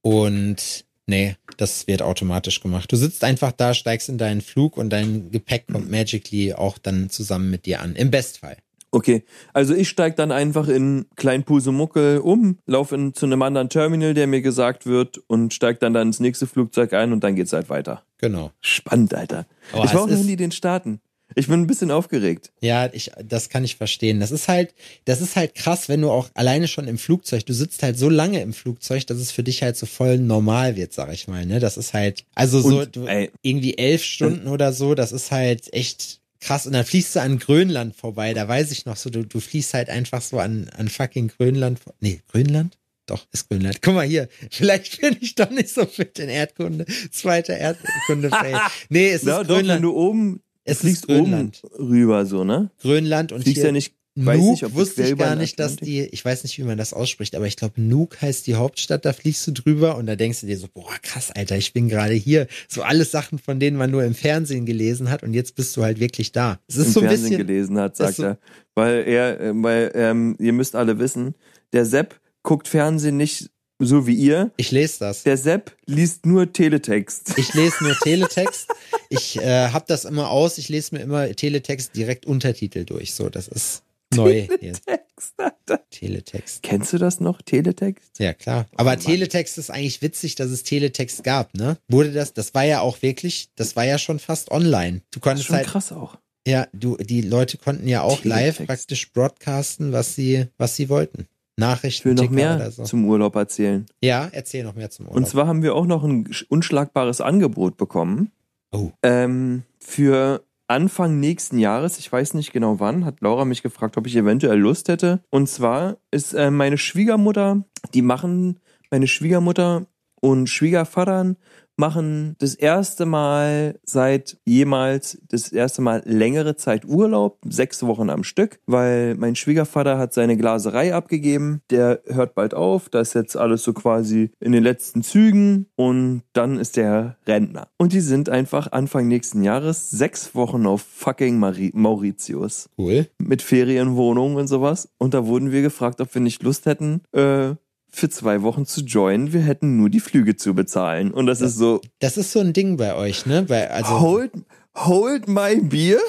und nee, das wird automatisch gemacht. Du sitzt einfach da, steigst in deinen Flug und dein Gepäck kommt magically auch dann zusammen mit dir an. Im Bestfall. Okay, also ich steig dann einfach in Kleinpusemuckel um, laufe zu einem anderen Terminal, der mir gesagt wird, und steig dann, dann ins nächste Flugzeug ein und dann geht's halt weiter. Genau. Spannend, Alter. Aber ich war auch noch nie den Staaten. Ich bin ein bisschen aufgeregt. Ja, ich, das kann ich verstehen. Das ist halt, das ist halt krass, wenn du auch alleine schon im Flugzeug, du sitzt halt so lange im Flugzeug, dass es für dich halt so voll normal wird, sag ich mal, ne? Das ist halt, also so, Und, du, ey. irgendwie elf Stunden oder so, das ist halt echt krass. Und dann fliegst du an Grönland vorbei, da weiß ich noch so, du, du fliegst halt einfach so an, an fucking Grönland, nee, Grönland? Doch, ist Grönland. Guck mal hier, vielleicht bin ich doch nicht so fit in Erdkunde. Zweiter Erdkunde. nee, es ist Ja, doch, wenn Grönland. du oben Es fliegst oben rüber, so, ne? Grönland und Fliegst hier ja nicht, weiß Nuuk nicht, ob du wusste ich gar nicht, dass die, ich weiß nicht, wie man das ausspricht, aber ich glaube, Nuuk heißt die Hauptstadt, da fliegst du drüber und da denkst du dir so, boah, krass, Alter, ich bin gerade hier. So alles Sachen, von denen man nur im Fernsehen gelesen hat und jetzt bist du halt wirklich da. Es ist im so ein Fernsehen bisschen, gelesen hat, sagt so- er. Weil er, äh, weil, ähm, ihr müsst alle wissen, der Sepp guckt Fernsehen nicht so wie ihr. ich lese das. Der Sepp liest nur Teletext. Ich lese nur Teletext. Ich äh, habe das immer aus. Ich lese mir immer Teletext direkt Untertitel durch. So, das ist neu. Teletext, Alter. Teletext. Kennst du das noch, Teletext? Ja, klar. Aber Mann. Teletext ist eigentlich witzig, dass es Teletext gab, ne? Wurde das, das war ja auch wirklich, das war ja schon fast online. Du Das ist konntest schon halt, krass auch. ja, du, die Leute konnten ja auch live Teletext. praktisch broadcasten, was sie, was sie wollten. Ich will Nachrichten, noch mehr so. zum Urlaub erzählen. Ja, erzähl noch mehr zum Urlaub. Und zwar haben wir auch noch ein unschlagbares Angebot bekommen. Oh. Ähm, für Anfang nächsten Jahres, ich weiß nicht genau wann, hat Laura mich gefragt, ob ich eventuell Lust hätte. Und zwar ist äh, meine Schwiegermutter, die machen, meine Schwiegermutter und Schwiegervatern machen das erste Mal seit jemals, das erste Mal längere Zeit Urlaub, sechs Wochen am Stück, weil mein Schwiegervater hat seine Glaserei abgegeben, der hört bald auf, da ist jetzt alles so quasi in den letzten Zügen und dann ist der Rentner. Und die sind einfach Anfang nächsten Jahres sechs Wochen auf fucking Mari Mauritius cool. mit Ferienwohnungen und sowas. Und da wurden wir gefragt, ob wir nicht Lust hätten, äh, für zwei Wochen zu joinen. Wir hätten nur die Flüge zu bezahlen. Und das ist so, Das ist so ein Ding bei euch, ne? Weil, also, hold, hold my beer.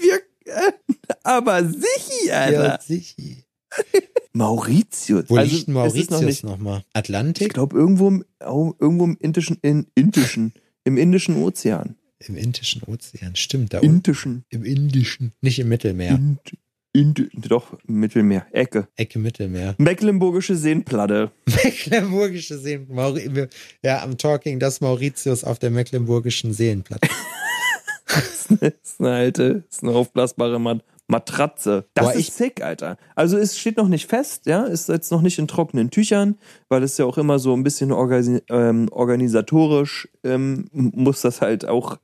wir, äh, aber sicher, ja, Alter. sicher. Mauritius. Wo Also, liegt noch Mauritius nochmal? ich Atlantik? glaube, irgendwo im, irgendwo im Indischen, in, Indischen, im Indischen Ozean. Im Indischen Ozean. Stimmt, da. Indischen. Im Indischen. Nicht im Mittelmeer. Ind, in, doch, Mittelmeer, Ecke. Ecke Mittelmeer. Mecklenburgische Seenplatte. Mecklenburgische Seen. Mauri ja, am Talking das Mauritius auf der Mecklenburgischen Seenplatte. das ist eine alte, das ist eine aufblasbare Mat Matratze. Das Boah, ist sick, Alter. Also es steht noch nicht fest, ja, ist jetzt noch nicht in trockenen Tüchern, weil es ja auch immer so ein bisschen organi ähm, organisatorisch ähm, muss das halt auch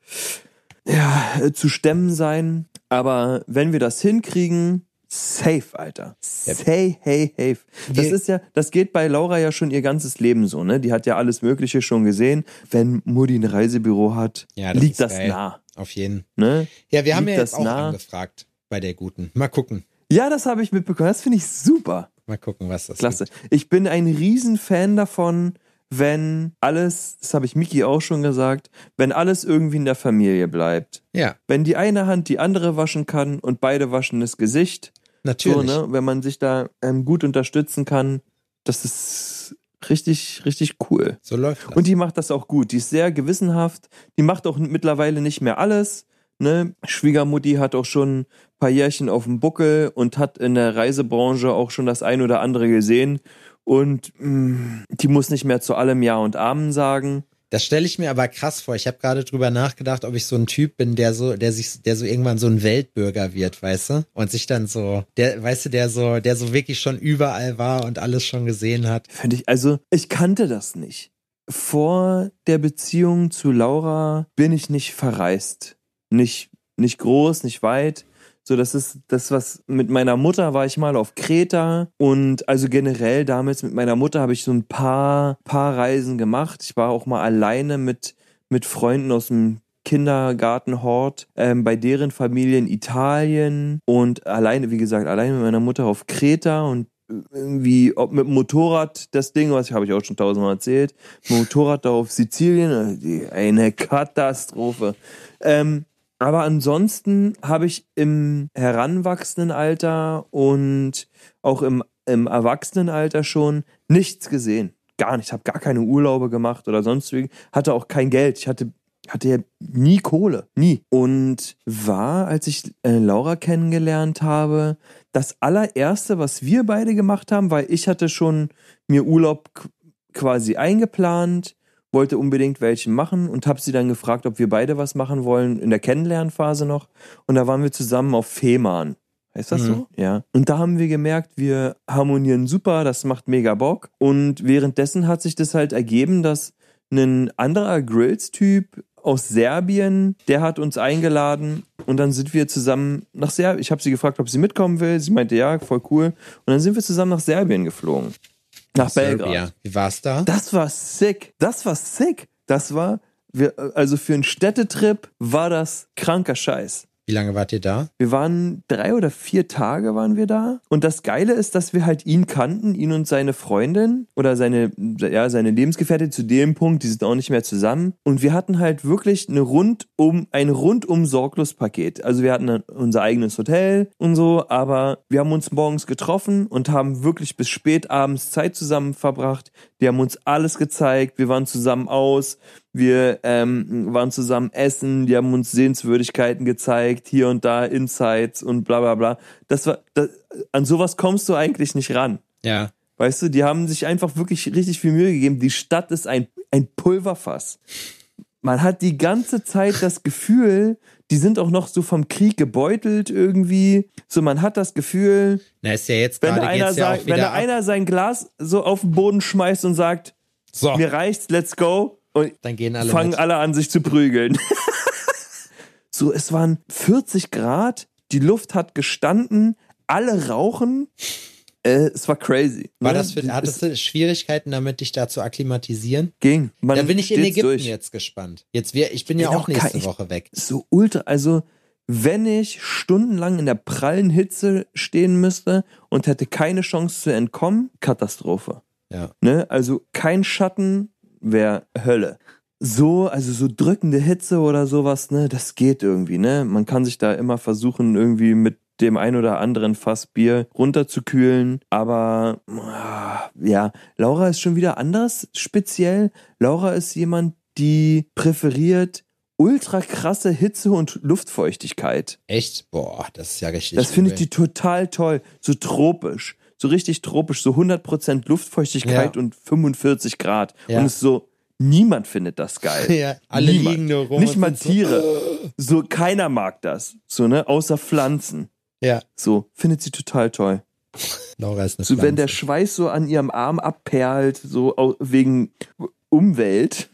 ja, äh, zu stemmen sein. Aber wenn wir das hinkriegen, safe, Alter. Say, hey, hey. Das ist ja, das geht bei Laura ja schon ihr ganzes Leben so, ne? Die hat ja alles Mögliche schon gesehen. Wenn Mutti ein Reisebüro hat, Ja, das liegt ist das geil. nah, Auf jeden. ne? Ja, wir haben Liegt ja jetzt das auch nah? angefragt bei der Guten. Mal gucken. Ja, das habe ich mitbekommen. Das finde ich super. Mal gucken, was das Klasse. gibt. Ich bin ein Riesenfan davon, wenn alles, das habe ich Miki auch schon gesagt, wenn alles irgendwie in der Familie bleibt. Ja, Wenn die eine Hand die andere waschen kann und beide waschen das Gesicht, natürlich. so, ne? wenn man sich da ähm, gut unterstützen kann, das ist richtig, richtig cool. So läuft das. Und die macht das auch gut. Die ist sehr gewissenhaft. Die macht auch mittlerweile nicht mehr alles. Ne? Schwiegermutti hat auch schon ein paar Jährchen auf dem Buckel und hat in der Reisebranche auch schon das ein oder andere gesehen. Und mh, die muss nicht mehr zu allem Ja und Amen sagen. Das stelle ich mir aber krass vor. Ich habe gerade drüber nachgedacht, ob ich so ein Typ bin, der so, der sich, der so irgendwann so ein Weltbürger wird, weißt du? Und sich dann so, der, weißt du, der so, der so wirklich schon überall war und alles schon gesehen hat. Finde ich, also ich kannte das nicht. Vor der Beziehung zu Laura bin ich nicht verreist. Nicht, nicht groß, nicht weit. So, das ist das, was mit meiner Mutter war ich mal auf Kreta und also generell damals mit meiner Mutter habe ich so ein paar, paar Reisen gemacht. Ich war auch mal alleine mit, mit Freunden aus dem Kindergartenhort ähm, bei deren Familie in Italien und alleine, wie gesagt, alleine mit meiner Mutter auf Kreta und irgendwie, ob mit dem Motorrad das Ding, was habe ich auch schon tausendmal erzählt, Motorrad da auf Sizilien, eine Katastrophe. Ähm, aber ansonsten habe ich im Heranwachsendenalter und auch im, im Erwachsenenalter schon nichts gesehen. Gar nicht. Ich habe gar keine Urlaube gemacht oder sonst wie. Hatte auch kein Geld. Ich hatte, hatte ja nie Kohle. Nie. Und war, als ich äh, Laura kennengelernt habe, das allererste, was wir beide gemacht haben, weil ich hatte schon mir Urlaub qu- quasi eingeplant, wollte unbedingt welchen machen und habe sie dann gefragt, ob wir beide was machen wollen, in der Kennenlernphase noch. Und da waren wir zusammen auf Fehmarn. Heißt das Mhm. so? Ja. Und da haben wir gemerkt, wir harmonieren super, das macht mega Bock. Und währenddessen hat sich das halt ergeben, dass ein anderer Grills-Typ aus Serbien, der hat uns eingeladen und dann sind wir zusammen nach Serbien. Ich habe sie gefragt, ob sie mitkommen will. Sie meinte ja, voll cool. Und dann sind wir zusammen nach Serbien geflogen. Nach Belgrad. Serbia. Wie war's da? Das war sick. Das war sick. Das war, wir, also für einen Städtetrip war das kranker Scheiß. Wie lange wart ihr da? Wir waren drei oder vier Tage waren wir da. Und das Geile ist, dass wir halt ihn kannten, ihn und seine Freundin oder seine, ja, seine Lebensgefährtin zu dem Punkt, die sind auch nicht mehr zusammen. Und wir hatten halt wirklich eine rundum, ein rundum sorglos Paket. Also wir hatten unser eigenes Hotel und so, aber wir haben uns morgens getroffen und haben wirklich bis spät abends Zeit zusammen verbracht. Die haben uns alles gezeigt. Wir waren zusammen aus. Wir ähm, waren zusammen essen, die haben uns Sehenswürdigkeiten gezeigt, hier und da Insights und bla bla bla. Das war, das, an sowas kommst du eigentlich nicht ran. Ja. Weißt du, die haben sich einfach wirklich richtig viel Mühe gegeben. Die Stadt ist ein, ein Pulverfass. Man hat die ganze Zeit das Gefühl, die sind auch noch so vom Krieg gebeutelt irgendwie. So, man hat das Gefühl, Na, ist ja jetzt wenn einer, geht's ja sagt, auch wenn da einer sein Glas so auf den Boden schmeißt und sagt, So, mir reicht's, let's go. Und dann gehen alle fangen mit. alle an, sich zu prügeln. so, es waren 40 Grad, die Luft hat gestanden, alle rauchen. Äh, es war crazy. War Ne? das für, hattest es du Schwierigkeiten damit, dich da zu akklimatisieren? ging. Man Da bin ich in Ägypten durch. jetzt gespannt. Jetzt wir, ich bin ja Bin auch auch nächste kein- Woche weg. So ultra, also wenn ich stundenlang in der prallen Hitze stehen müsste und hätte keine Chance zu entkommen, Katastrophe. Ja. Ne? Also kein Schatten wäre Hölle. So, also so drückende Hitze oder sowas, ne, das geht irgendwie, ne? Man kann sich da immer versuchen, irgendwie mit dem ein oder anderen Fass Bier runterzukühlen. Aber ah, ja, Laura ist schon wieder anders speziell. Laura ist jemand, die präferiert ultra krasse Hitze und Luftfeuchtigkeit. Echt? Boah, das ist ja richtig. Das finde ich die total toll. So tropisch. So richtig tropisch. So 100% Luftfeuchtigkeit Ja. und 45 Grad. Ja. Und es ist so, niemand findet das geil. Ja, alle Niemand. liegen nur rum. Nicht mal sind so, Tiere. So, keiner mag das. So, ne? Außer Pflanzen. Ja, So, findet sie total toll. Laura ist eine So, wenn der. Schweiß so an ihrem Arm abperlt, so wegen Umwelt,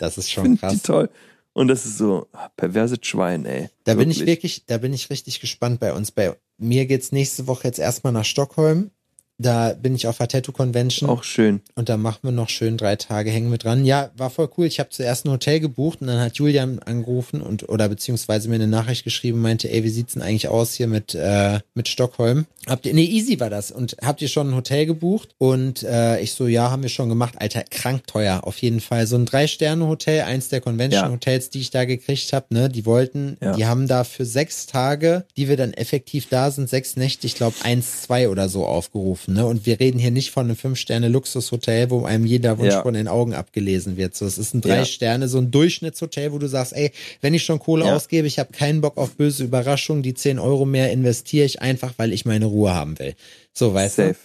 Das ist schon krass. die toll. Und das ist so, ah, perverses Schwein, ey. Da bin ich wirklich, da bin ich richtig gespannt bei uns. Bei mir geht's nächste Woche jetzt erstmal nach Stockholm. Da bin ich auf der Tattoo Convention Auch schön. und da machen wir noch schön drei Tage, hängen wir dran. Ja, war voll cool. Ich habe zuerst ein Hotel gebucht und dann hat Julian angerufen und oder beziehungsweise mir eine Nachricht geschrieben, meinte, ey, wie sieht's denn eigentlich aus hier mit äh, mit Stockholm? Habt ihr, nee, easy war das. Und habt ihr schon ein Hotel gebucht? Und äh, ich so, ja, haben wir schon gemacht. Alter, krank teuer, auf jeden Fall. So ein Drei-Sterne-Hotel, eins der Convention-Hotels, die ich da gekriegt habe, ne, die wollten, Ja. die haben da für sechs Tage, die wir dann effektiv da sind, sechs Nächte, ich glaube eins, zwei oder so aufgerufen, ne? Und wir reden hier nicht von einem Fünf-Sterne-Luxus-Hotel, wo einem jeder Wunsch Ja. von den Augen abgelesen wird. So, es ist ein. Drei-Sterne, so ein Durchschnittshotel, wo du sagst, ey, wenn ich schon Kohle ausgebe, ich habe keinen Bock auf böse Überraschungen, die 10 Euro mehr investiere ich einfach, weil ich meine Ruhe haben will. So, weißt du? Safe.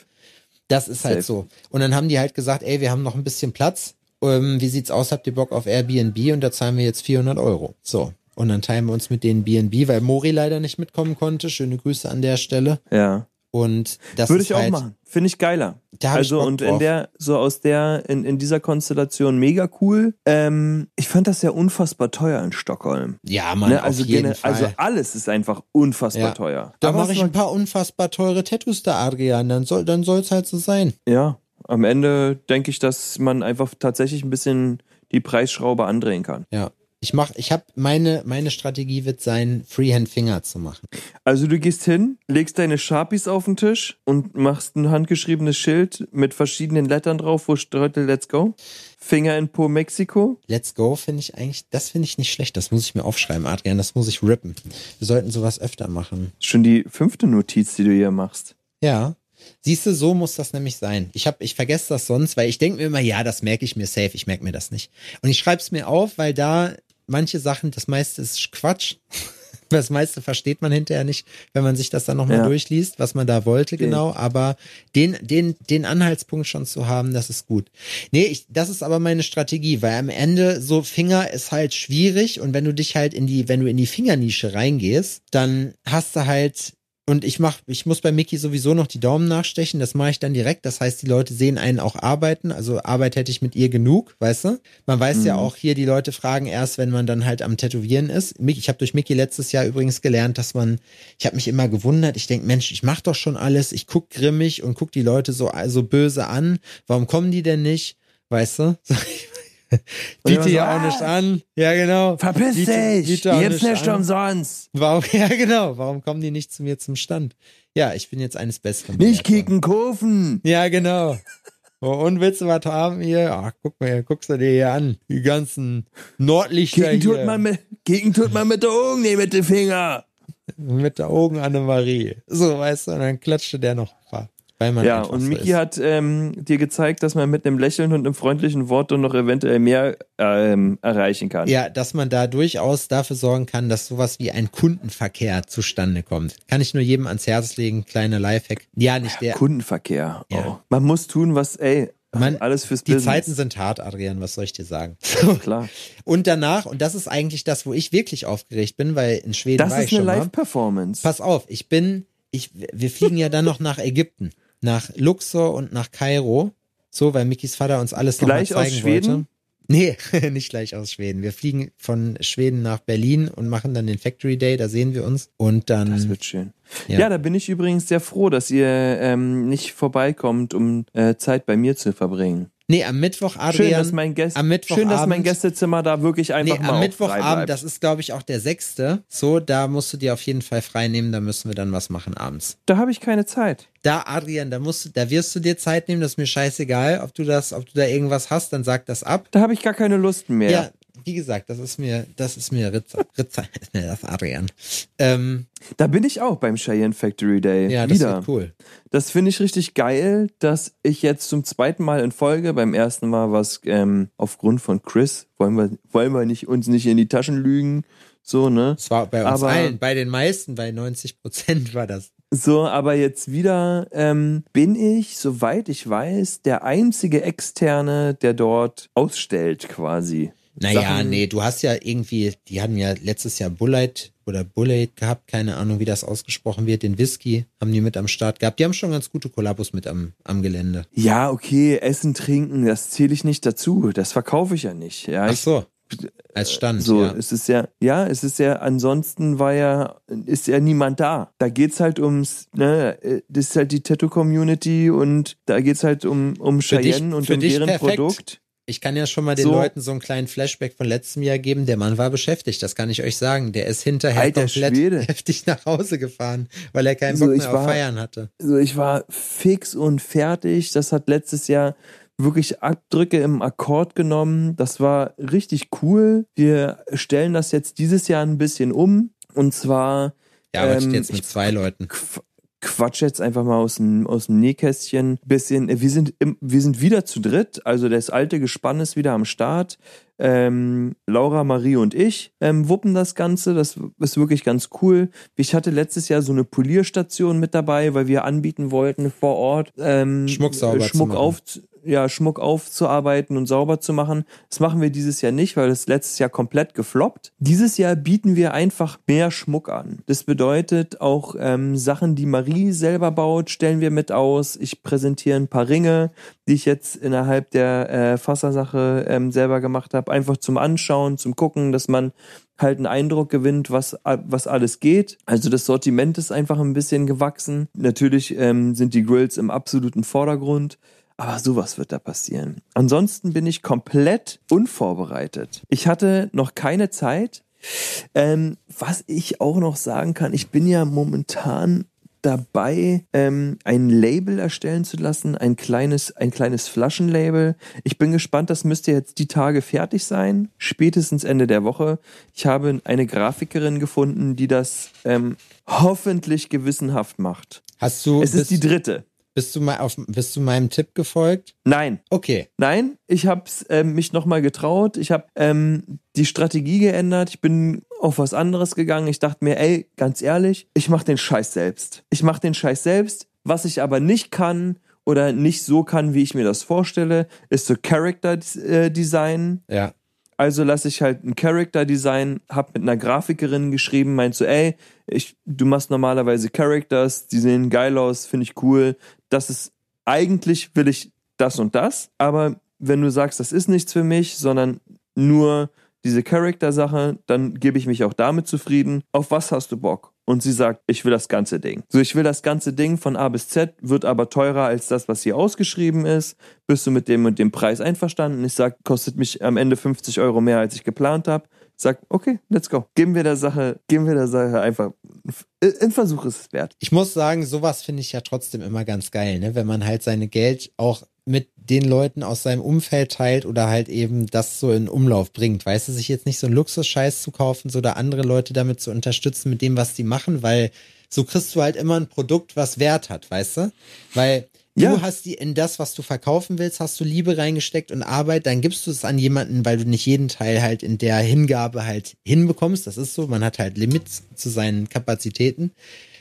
Das ist halt Safe. so. Und dann haben die halt gesagt, ey, wir haben noch ein bisschen Platz. Ähm, wie sieht's aus? Habt ihr Bock auf Airbnb? Und da zahlen wir jetzt 400 Euro. So. Und dann teilen wir uns mit denen BNB, weil Mori leider nicht mitkommen konnte. Schöne Grüße an der Stelle. Ja. Und das Würde ich auch halt, machen. Finde ich geiler. Da ich also Bock und in der, so aus der, in, in dieser Konstellation mega cool. Ähm, ich fand das ja unfassbar teuer in Stockholm. Ja, Mann, Ne? Also, also alles ist einfach unfassbar Ja. teuer. da mache es ich ein paar unfassbar teure Tattoos da, Adrian. Dann soll dann soll's halt so sein. Ja, am Ende denke ich, dass man einfach tatsächlich ein bisschen die Preisschraube andrehen kann. Ja. Ich mach, ich habe meine meine Strategie wird sein, Freehand Finger zu machen. Also du gehst hin, legst deine Sharpies auf den Tisch und machst ein handgeschriebenes Schild mit verschiedenen Lettern drauf, wo steht Let's Go. Finger in Po Mexiko. Let's go finde ich eigentlich, das finde ich nicht schlecht. Das muss ich mir aufschreiben, Adrian. Das muss ich rippen. Wir sollten sowas öfter machen. Schon die fünfte Notiz, die du hier machst. Ja. Siehst du, so muss das nämlich sein. Ich hab, ich vergesse das sonst, weil ich denke mir immer, ja, das merke ich mir safe, ich merke mir das nicht. Und ich schreibe es mir auf, weil da manche Sachen, das meiste ist Quatsch. Das meiste versteht man hinterher nicht, wenn man sich das dann nochmal Ja. durchliest, was man da wollte, Okay. genau. Aber den, den, den Anhaltspunkt schon zu haben, das ist gut. Nee, ich, das ist aber meine Strategie, weil am Ende so Finger ist halt schwierig und wenn du dich halt in die, wenn du in die Fingernische reingehst, dann hast du halt und ich mach, ich muss bei Mickey sowieso noch die Daumen nachstechen, das mache ich dann direkt. Das heißt, die Leute sehen einen auch arbeiten. Also Arbeit hätte ich mit ihr genug, weißt du? Man weiß ja auch hier, die Leute fragen erst, wenn man dann halt am Tätowieren ist. Ich habe durch Mickey letztes Jahr übrigens gelernt, dass man, ich habe mich immer gewundert, ich denk, Mensch, ich mach doch schon alles, ich guck grimmig und guck die Leute so also böse an. Warum kommen die denn nicht? Weißt du? Und immer Biete so, ja auch ah, nicht an. Ja, genau. Verpiss Biete- dich! biete Jetzt nicht an. umsonst! Warum, ja genau, warum kommen die nicht zu mir zum Stand? Ja, ich bin jetzt eines Besseren. Nicht kicken, kurven! Ja, genau. Oh, und willst du was haben hier? Ach, guck mal, guckst du dir hier an. Die ganzen Nordlichter tut, hier. man mit, kicken tut man mit der Augen, nicht mit den Finger. mit der Augen Annemarie. So, weißt du, und dann klatschte der noch ein paar. Weil man Ja, und Miki ist. hat ähm, dir gezeigt, dass man mit einem Lächeln und einem freundlichen Wort dann noch eventuell mehr ähm, erreichen kann. Ja, dass man da durchaus dafür sorgen kann, dass sowas wie ein Kundenverkehr zustande kommt. Kann ich nur jedem ans Herz legen, kleiner Lifehack. Ja, nicht der. Kundenverkehr. Ja. Oh. Man muss tun, was, ey, Man, alles fürs die Business. Zeiten sind hart, Adrian, was soll ich dir sagen? Klar. Und danach, und das ist eigentlich das, wo ich wirklich aufgeregt bin, weil in Schweden Das war ist ich schon eine. Live-Performance. Pass auf, ich bin, ich, wir fliegen ja dann noch nach Ägypten, nach Luxor und nach Kairo. So, weil Mickys Vater uns alles noch mal Gleich aus zeigen Schweden? wollte. Nee, nicht gleich aus Schweden. Wir fliegen von Schweden nach Berlin und machen dann den Factory Day, da sehen wir uns. Und dann, Das wird schön. Ja. Ja. da bin ich übrigens sehr froh, dass ihr ähm, nicht vorbeikommt, um äh, Zeit bei mir zu verbringen. Nee, am Mittwoch, Adrian. Schön, dass mein, Gäst am schön, dass mein Mittwochabend- Gästezimmer da wirklich einfach Nee, mal am Mittwochabend, das ist glaube ich auch der sechste. So, da musst du dir auf jeden Fall frei nehmen, da müssen wir dann was machen abends. Da habe ich keine Zeit. Da, Adrian, da musst du, da wirst du dir Zeit nehmen, das ist mir scheißegal, ob du das, ob du da irgendwas hast, dann sag das ab. Da habe ich gar keine Lust mehr. Ja, wie gesagt, das ist mir, das ist mir Ritzer, Ritzer, ne, das ist Adrian. Ähm, Da bin ich auch beim Cheyenne Factory Day. ja, das Wieder. wird cool. Das finde ich richtig geil, dass ich jetzt zum zweiten Mal in Folge, beim ersten Mal was ähm, aufgrund von Chris, wollen wir, wollen wir nicht, uns nicht in die Taschen lügen, so, ne? Es war bei uns Aber- allen, bei den meisten, bei 90 Prozent war das. So, aber jetzt wieder ähm, bin ich, soweit ich weiß, der einzige Externe, der dort ausstellt quasi. Naja, Sachen- nee, du hast ja irgendwie, die hatten ja letztes Jahr Bullet oder Bullet gehabt, keine Ahnung, wie das ausgesprochen wird, den Whisky haben die mit am Start gehabt. Die haben schon ganz gute Kollabos mit am, am Gelände. Ja, okay, Essen, Trinken, das zähle ich nicht dazu. Das verkaufe ich ja nicht. Ja, Ach ich, so, als Stand, so, ja. es ist ja, ja, es ist ja, ansonsten war ja, ist ja niemand da. Da geht's halt ums, ne, äh, das ist halt die Tattoo-Community und da geht's halt um, um Für dich- Cheyenne und um dich deren perfekt. Produkt. Ich kann ja schon mal den So. Leuten so einen kleinen Flashback von letztem Jahr geben. Der Mann war beschäftigt, das kann ich euch sagen. Der ist hinterher Alter komplett Schwede. heftig nach Hause gefahren, weil er keinen So, Bock mehr auf war- Feiern hatte. Also ich war fix und fertig. Das hat letztes Jahr wirklich Abdrücke im Akkord genommen. Das war richtig cool. Wir stellen das jetzt dieses Jahr ein bisschen um. Und zwar Ja, aber Ähm, jetzt mit ich- zwei Leuten. Qu- Quatsch jetzt einfach mal aus dem, aus dem Nähkästchen. Bisschen, wir sind, im, wir sind wieder zu dritt. Also das alte Gespann ist wieder am Start. Ähm, Laura, Marie und ich ähm, wuppen das Ganze. Das ist wirklich ganz cool. Ich hatte letztes Jahr so eine Polierstation mit dabei, weil wir anbieten wollten vor Ort ähm, Schmuck sauber zu Schmuck auf, ja, Schmuck aufzuarbeiten und sauber zu machen. Das machen wir dieses Jahr nicht, weil das letztes Jahr komplett gefloppt. Dieses Jahr bieten wir einfach mehr Schmuck an. Das bedeutet auch ähm, Sachen, die Marie selber baut, stellen wir mit aus. Ich präsentiere ein paar Ringe, die ich jetzt innerhalb der äh, Fassersache ähm, selber gemacht habe. Einfach zum Anschauen, zum Gucken, dass man halt einen Eindruck gewinnt, was, was alles geht. Also das Sortiment ist einfach ein bisschen gewachsen. Natürlich ähm, sind die Grills im absoluten Vordergrund. Aber sowas wird da passieren. Ansonsten bin ich komplett unvorbereitet. Ich hatte noch keine Zeit. Ähm, was ich auch noch sagen kann, ich bin ja momentan dabei, ähm, ein Label erstellen zu lassen, ein kleines, ein kleines Flaschenlabel. Ich bin gespannt, das müsste jetzt die Tage fertig sein, spätestens Ende der Woche. Ich habe eine Grafikerin gefunden, die das ähm, hoffentlich gewissenhaft macht. Hast du, Es ist die dritte. Bist, du mal auf, bist du meinem Tipp gefolgt? Nein, Okay. Nein, ich habe ähm, mich nochmal getraut. Ich habe ähm, die Strategie geändert. Ich bin auf was anderes gegangen. Ich dachte mir, ey, ganz ehrlich, ich mache den Scheiß selbst. Ich mache den Scheiß selbst. Was ich aber nicht kann oder nicht so kann, wie ich mir das vorstelle, ist so Character Design. Ja. Also lasse ich halt ein Character Design, hab mit einer Grafikerin geschrieben, meint so, ey, ich, du machst normalerweise Characters, die sehen geil aus, finde ich cool. Das ist, eigentlich will ich das und das, aber wenn du sagst, das ist nichts für mich, sondern nur diese Character-Sache, dann gebe ich mich auch damit zufrieden. Auf was hast du Bock? Und sie sagt, ich will das ganze Ding. So, ich will das ganze Ding von A bis Z, wird aber teurer als das, was hier ausgeschrieben ist. Bist du mit dem und dem Preis einverstanden? Ich sag, kostet mich am Ende 50 Euro mehr, als ich geplant habe. Sag, okay, let's go. Geben wir der Sache, geben wir der Sache einfach, ein Versuch ist es wert. Ich muss sagen, sowas finde ich ja trotzdem immer ganz geil, ne? Wenn man halt seine Geld auch mit den Leuten aus seinem Umfeld teilt oder halt eben das so in Umlauf bringt. Weißt du, sich jetzt nicht so einen Luxusscheiß zu kaufen, so da andere Leute damit zu unterstützen mit dem, was die machen, weil so kriegst du halt immer ein Produkt, was Wert hat, weißt du? Weil Ja. du hast die in das, was du verkaufen willst, hast du Liebe reingesteckt und Arbeit, dann gibst du es an jemanden, weil du nicht jeden Teil halt in der Hingabe halt hinbekommst. Das ist so, man hat halt Limits zu seinen Kapazitäten.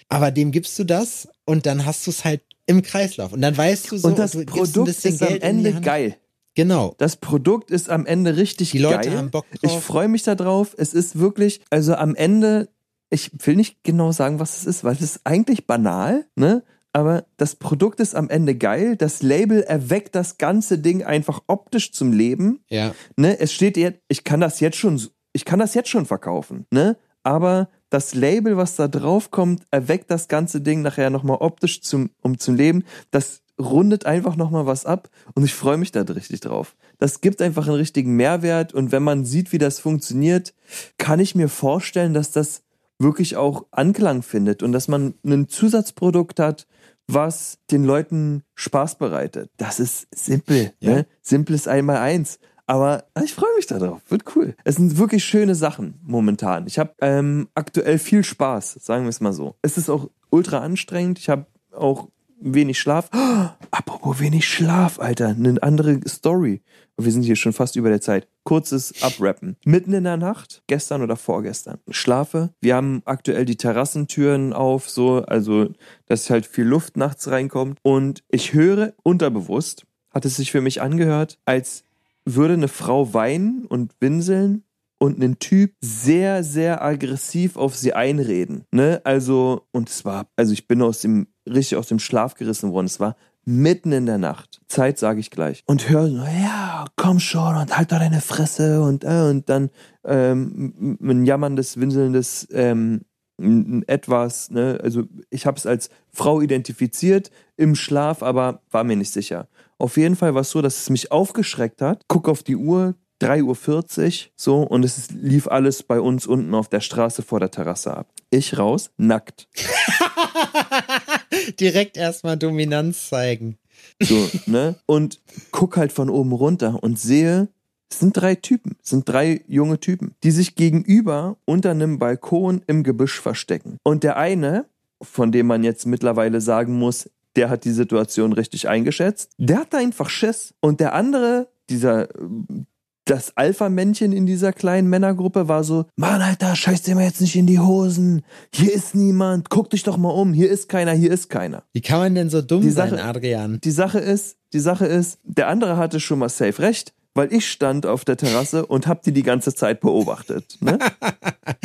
Aber dem gibst du das und dann hast du es halt im Kreislauf. Und dann weißt du so, und das ein Produkt ist am Geld die Ende geil. Genau. Das Produkt ist am Ende richtig Die Leute geil. haben Bock Ich drauf. freue mich darauf. Es ist wirklich, also am Ende, ich will nicht genau sagen, was es ist, weil es ist eigentlich banal, ne? Aber das Produkt ist am Ende geil. Das Label erweckt das ganze Ding einfach optisch zum Leben. Ja. Ne? Es steht jetzt, ich kann das jetzt schon, ich kann das jetzt schon verkaufen, ne? Aber das Label, was da drauf kommt, erweckt das ganze Ding nachher nochmal optisch zum, um zum Leben. Das rundet einfach nochmal was ab und ich freue mich da richtig drauf. Das gibt einfach einen richtigen Mehrwert und wenn man sieht, wie das funktioniert, kann ich mir vorstellen, dass das wirklich auch Anklang findet und dass man ein Zusatzprodukt hat, was den Leuten Spaß bereitet. Das ist simpel. Ja. Ne? Simpel ist einmal eins. Aber ich freue mich darauf. Wird cool. Es sind wirklich schöne Sachen momentan. Ich habe ähm, aktuell viel Spaß, sagen wir es mal so. Es ist auch ultra anstrengend. Ich habe auch wenig Schlaf. Oh, apropos wenig Schlaf, Alter. Eine andere Story. Wir sind hier schon fast über der Zeit. Kurzes Abrappen. Mitten in der Nacht, gestern oder vorgestern, schlafe. Wir haben aktuell die Terrassentüren auf, so, also, dass halt viel Luft nachts reinkommt. Und ich höre unterbewusst, hat es sich für mich angehört, als würde eine Frau weinen und winseln und ein Typ sehr, sehr aggressiv auf sie einreden. Ne? Also, und es also ich bin aus dem, richtig aus dem Schlaf gerissen worden. Es war mitten in der Nacht. Zeit sage ich gleich. Und höre so, ja, komm schon und halt doch deine Fresse und, äh, und dann ähm, ein jammerndes, winselndes ähm, etwas, ne? Also ich habe es als Frau identifiziert im Schlaf, aber war mir nicht sicher. Auf jeden Fall war es so, dass es mich aufgeschreckt hat. Guck auf die Uhr, 3.40 Uhr, so, und es lief alles bei uns unten auf der Straße vor der Terrasse ab. Ich raus, nackt. Direkt erstmal Dominanz zeigen. So, ne? Und guck halt von oben runter und sehe, es sind drei Typen, es sind drei junge Typen, die sich gegenüber unter einem Balkon im Gebüsch verstecken. Und der eine, von dem man jetzt mittlerweile sagen muss, der hat die Situation richtig eingeschätzt, der hat einfach Schiss. Und der andere, dieser das Alpha-Männchen in dieser kleinen Männergruppe war so, Mann, Alter, scheiß dir mal jetzt nicht in die Hosen. Hier ist niemand. Guck dich doch mal um. Hier ist keiner, hier ist keiner. Wie kann man denn so dumm Die sein, Sache- Adrian? Die Sache ist, die Sache ist, der andere hatte schon mal safe recht, weil ich stand auf der Terrasse und hab die die ganze Zeit beobachtet. Ne?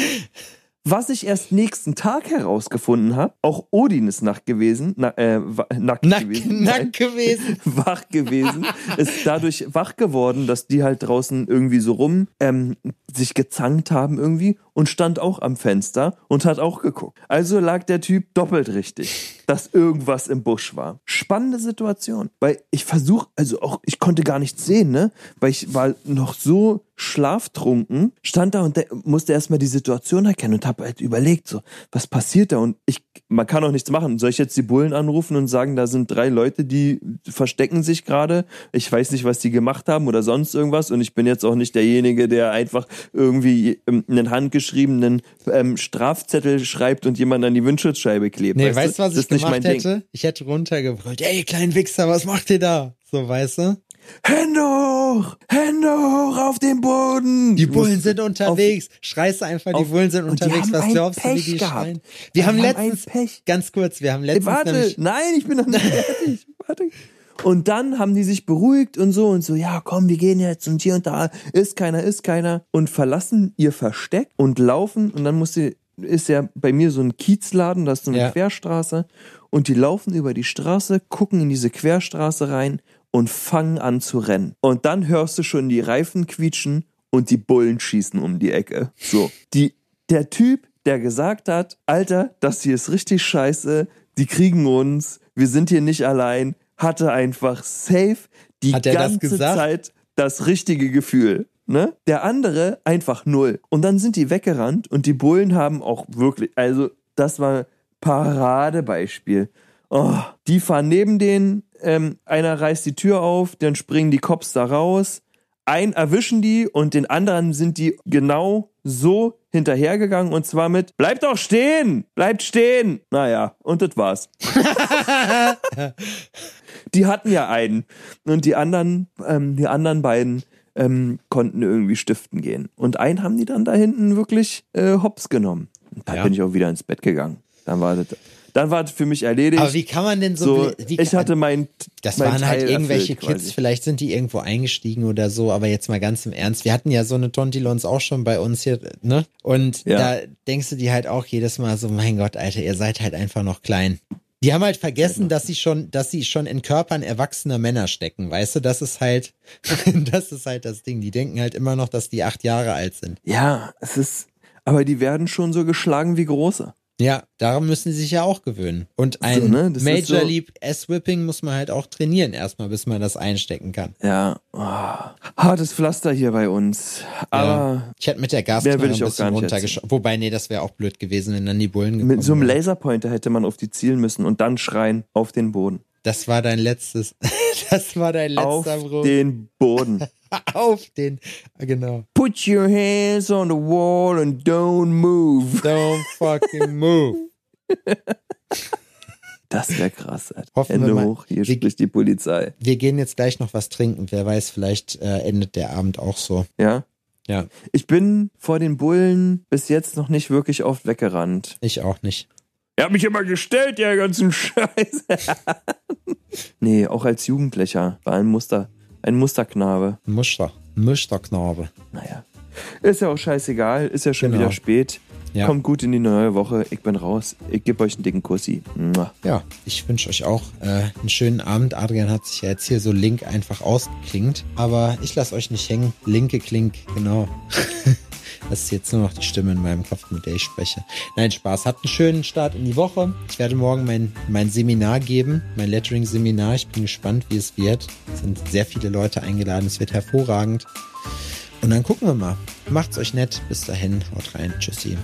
Was ich erst nächsten Tag herausgefunden habe, auch Odin ist nackt gewesen, na, äh, nackt Nack, gewesen, nack nein, gewesen. wach gewesen, ist dadurch wach geworden, dass die halt draußen irgendwie so rum ähm, sich gezankt haben irgendwie und stand auch am Fenster und hat auch geguckt. Also lag der Typ doppelt richtig, dass irgendwas im Busch war. Spannende Situation, weil ich versuch, also auch ich konnte gar nichts sehen, ne, weil ich war noch so schlaftrunken, stand da und musste erstmal die Situation erkennen und habe halt überlegt, so, was passiert da? Und ich, man kann auch nichts machen. Soll ich jetzt die Bullen anrufen und sagen, da sind drei Leute, die verstecken sich gerade? Ich weiß nicht, was die gemacht haben oder sonst irgendwas. Und ich bin jetzt auch nicht derjenige, der einfach irgendwie ähm, einen handgeschriebenen ähm, Strafzettel schreibt und jemand an die Windschutzscheibe klebt. Nee, weißt du, was Das ich nicht gemacht mein Ding. hätte? Ich hätte runtergebrüllt. Ey, kleinen Wichser, was macht ihr da? So, weißt du? Hände hoch! Hände hoch auf den Boden! Die Bullen sind unterwegs. Schreist einfach, die auf- Bullen sind die unterwegs. Was glaubst du, wie Pech die gehabt. schreien? Wir Die haben haben letztens, Pech. ganz kurz, wir haben Ey, letztens warte, nämlich, nein, ich bin noch nicht fertig. Warte. Und dann haben die sich beruhigt und so und so, ja, komm, wir gehen jetzt und hier und da ist keiner, ist keiner und verlassen ihr Versteck und laufen und dann musste ist ja bei mir so ein Kiezladen, das ist so eine Ja. Querstraße und die laufen über die Straße, gucken in diese Querstraße rein und fangen an zu rennen. Und dann hörst du schon die Reifen quietschen und die Bullen schießen um die Ecke. So, die der Typ, der gesagt hat, Alter, das hier ist richtig scheiße, die kriegen uns, wir sind hier nicht allein, hatte einfach safe die ganze? Zeit das richtige Gefühl. Ne? Der andere einfach null. Und dann sind die weggerannt und die Bullen haben auch wirklich, also das war Paradebeispiel. Oh, die fahren neben denen, ähm, einer reißt die Tür auf, dann springen die Cops da raus, einen erwischen die und den anderen sind die genau so hinterhergegangen und zwar mit Bleibt doch stehen! Bleibt stehen! Naja, und das war's. die hatten ja einen und die anderen, ähm, die anderen beiden ähm, konnten irgendwie stiften gehen. Und einen haben die dann da hinten wirklich äh, hops genommen. Und dann Ja. bin ich auch wieder ins Bett gegangen. Dann war das, dann war das für mich erledigt. aber wie kann man denn so, so, wie, ich hatte mein Das mein waren halt Teil irgendwelche erfüllt Kids, quasi. vielleicht sind die irgendwo eingestiegen oder so, aber jetzt mal ganz im Ernst. Wir hatten ja so eine Tontilons auch schon bei uns hier, ne? Und Ja. da denkst du dir halt auch jedes Mal so, mein Gott, Alter, ihr seid halt einfach noch klein. Die haben halt vergessen, dass sie schon, dass sie schon in Körpern erwachsener Männer stecken, weißt du? Das ist halt, das ist halt das Ding. Die denken halt immer noch, dass die acht Jahre alt sind. Ja, es ist, aber die werden schon so geschlagen wie große. Ja, daran müssen sie sich ja auch gewöhnen. Und ein ne, das ist Major so- League S-Whipping muss man halt auch trainieren erstmal, bis man das einstecken kann. Ja, oh, hartes Pflaster hier bei uns. Aber Ja. Ich hätte mit der Gasknarre ein bisschen runtergeschoben. Wobei, nee, das wäre auch blöd gewesen, wenn dann die Bullen gekommen mit so einem. Laserpointer hätte man auf die zielen müssen und dann schreien auf den Boden. Das war dein letztes. Das war dein letzter Auf Bruch. den Boden. Auf den. Genau. Put your hands on the wall and don't move. Don't fucking move. Das wäre krass. Alter. Hoffen Hände wir mal. hoch, hier Wir- spricht die Polizei. Wir gehen jetzt gleich noch was trinken. Wer weiß, vielleicht äh, endet der Abend auch so. Ja? Ja, Ich bin vor den Bullen bis jetzt noch nicht wirklich oft weggerannt. ich auch nicht. Er hat mich immer gestellt, der ganzen Scheiß. nee, auch als Jugendlicher war ein Muster, ein Musterknabe. Muster. Musterknabe. Naja. Ist ja auch scheißegal, ist ja schon Genau. wieder spät. Ja. Kommt gut in die neue Woche. Ich bin raus. Ich gebe euch einen dicken Kussi. Mua. Ja, ich wünsche euch auch äh, einen schönen Abend. Adrian hat sich ja jetzt hier so Link einfach ausgeklingt. Aber ich lasse euch nicht hängen. Linke Klink, genau. Das ist jetzt nur noch die Stimme in meinem Kopf, mit der ich spreche. Nein, Spaß. Habt einen schönen Start in die Woche. Ich werde morgen mein, mein Seminar geben, mein Lettering-Seminar. Ich bin gespannt, wie es wird. Es sind sehr viele Leute eingeladen. Es wird hervorragend. Und dann gucken wir mal. Macht's euch nett. Bis dahin. Haut rein. Tschüssi.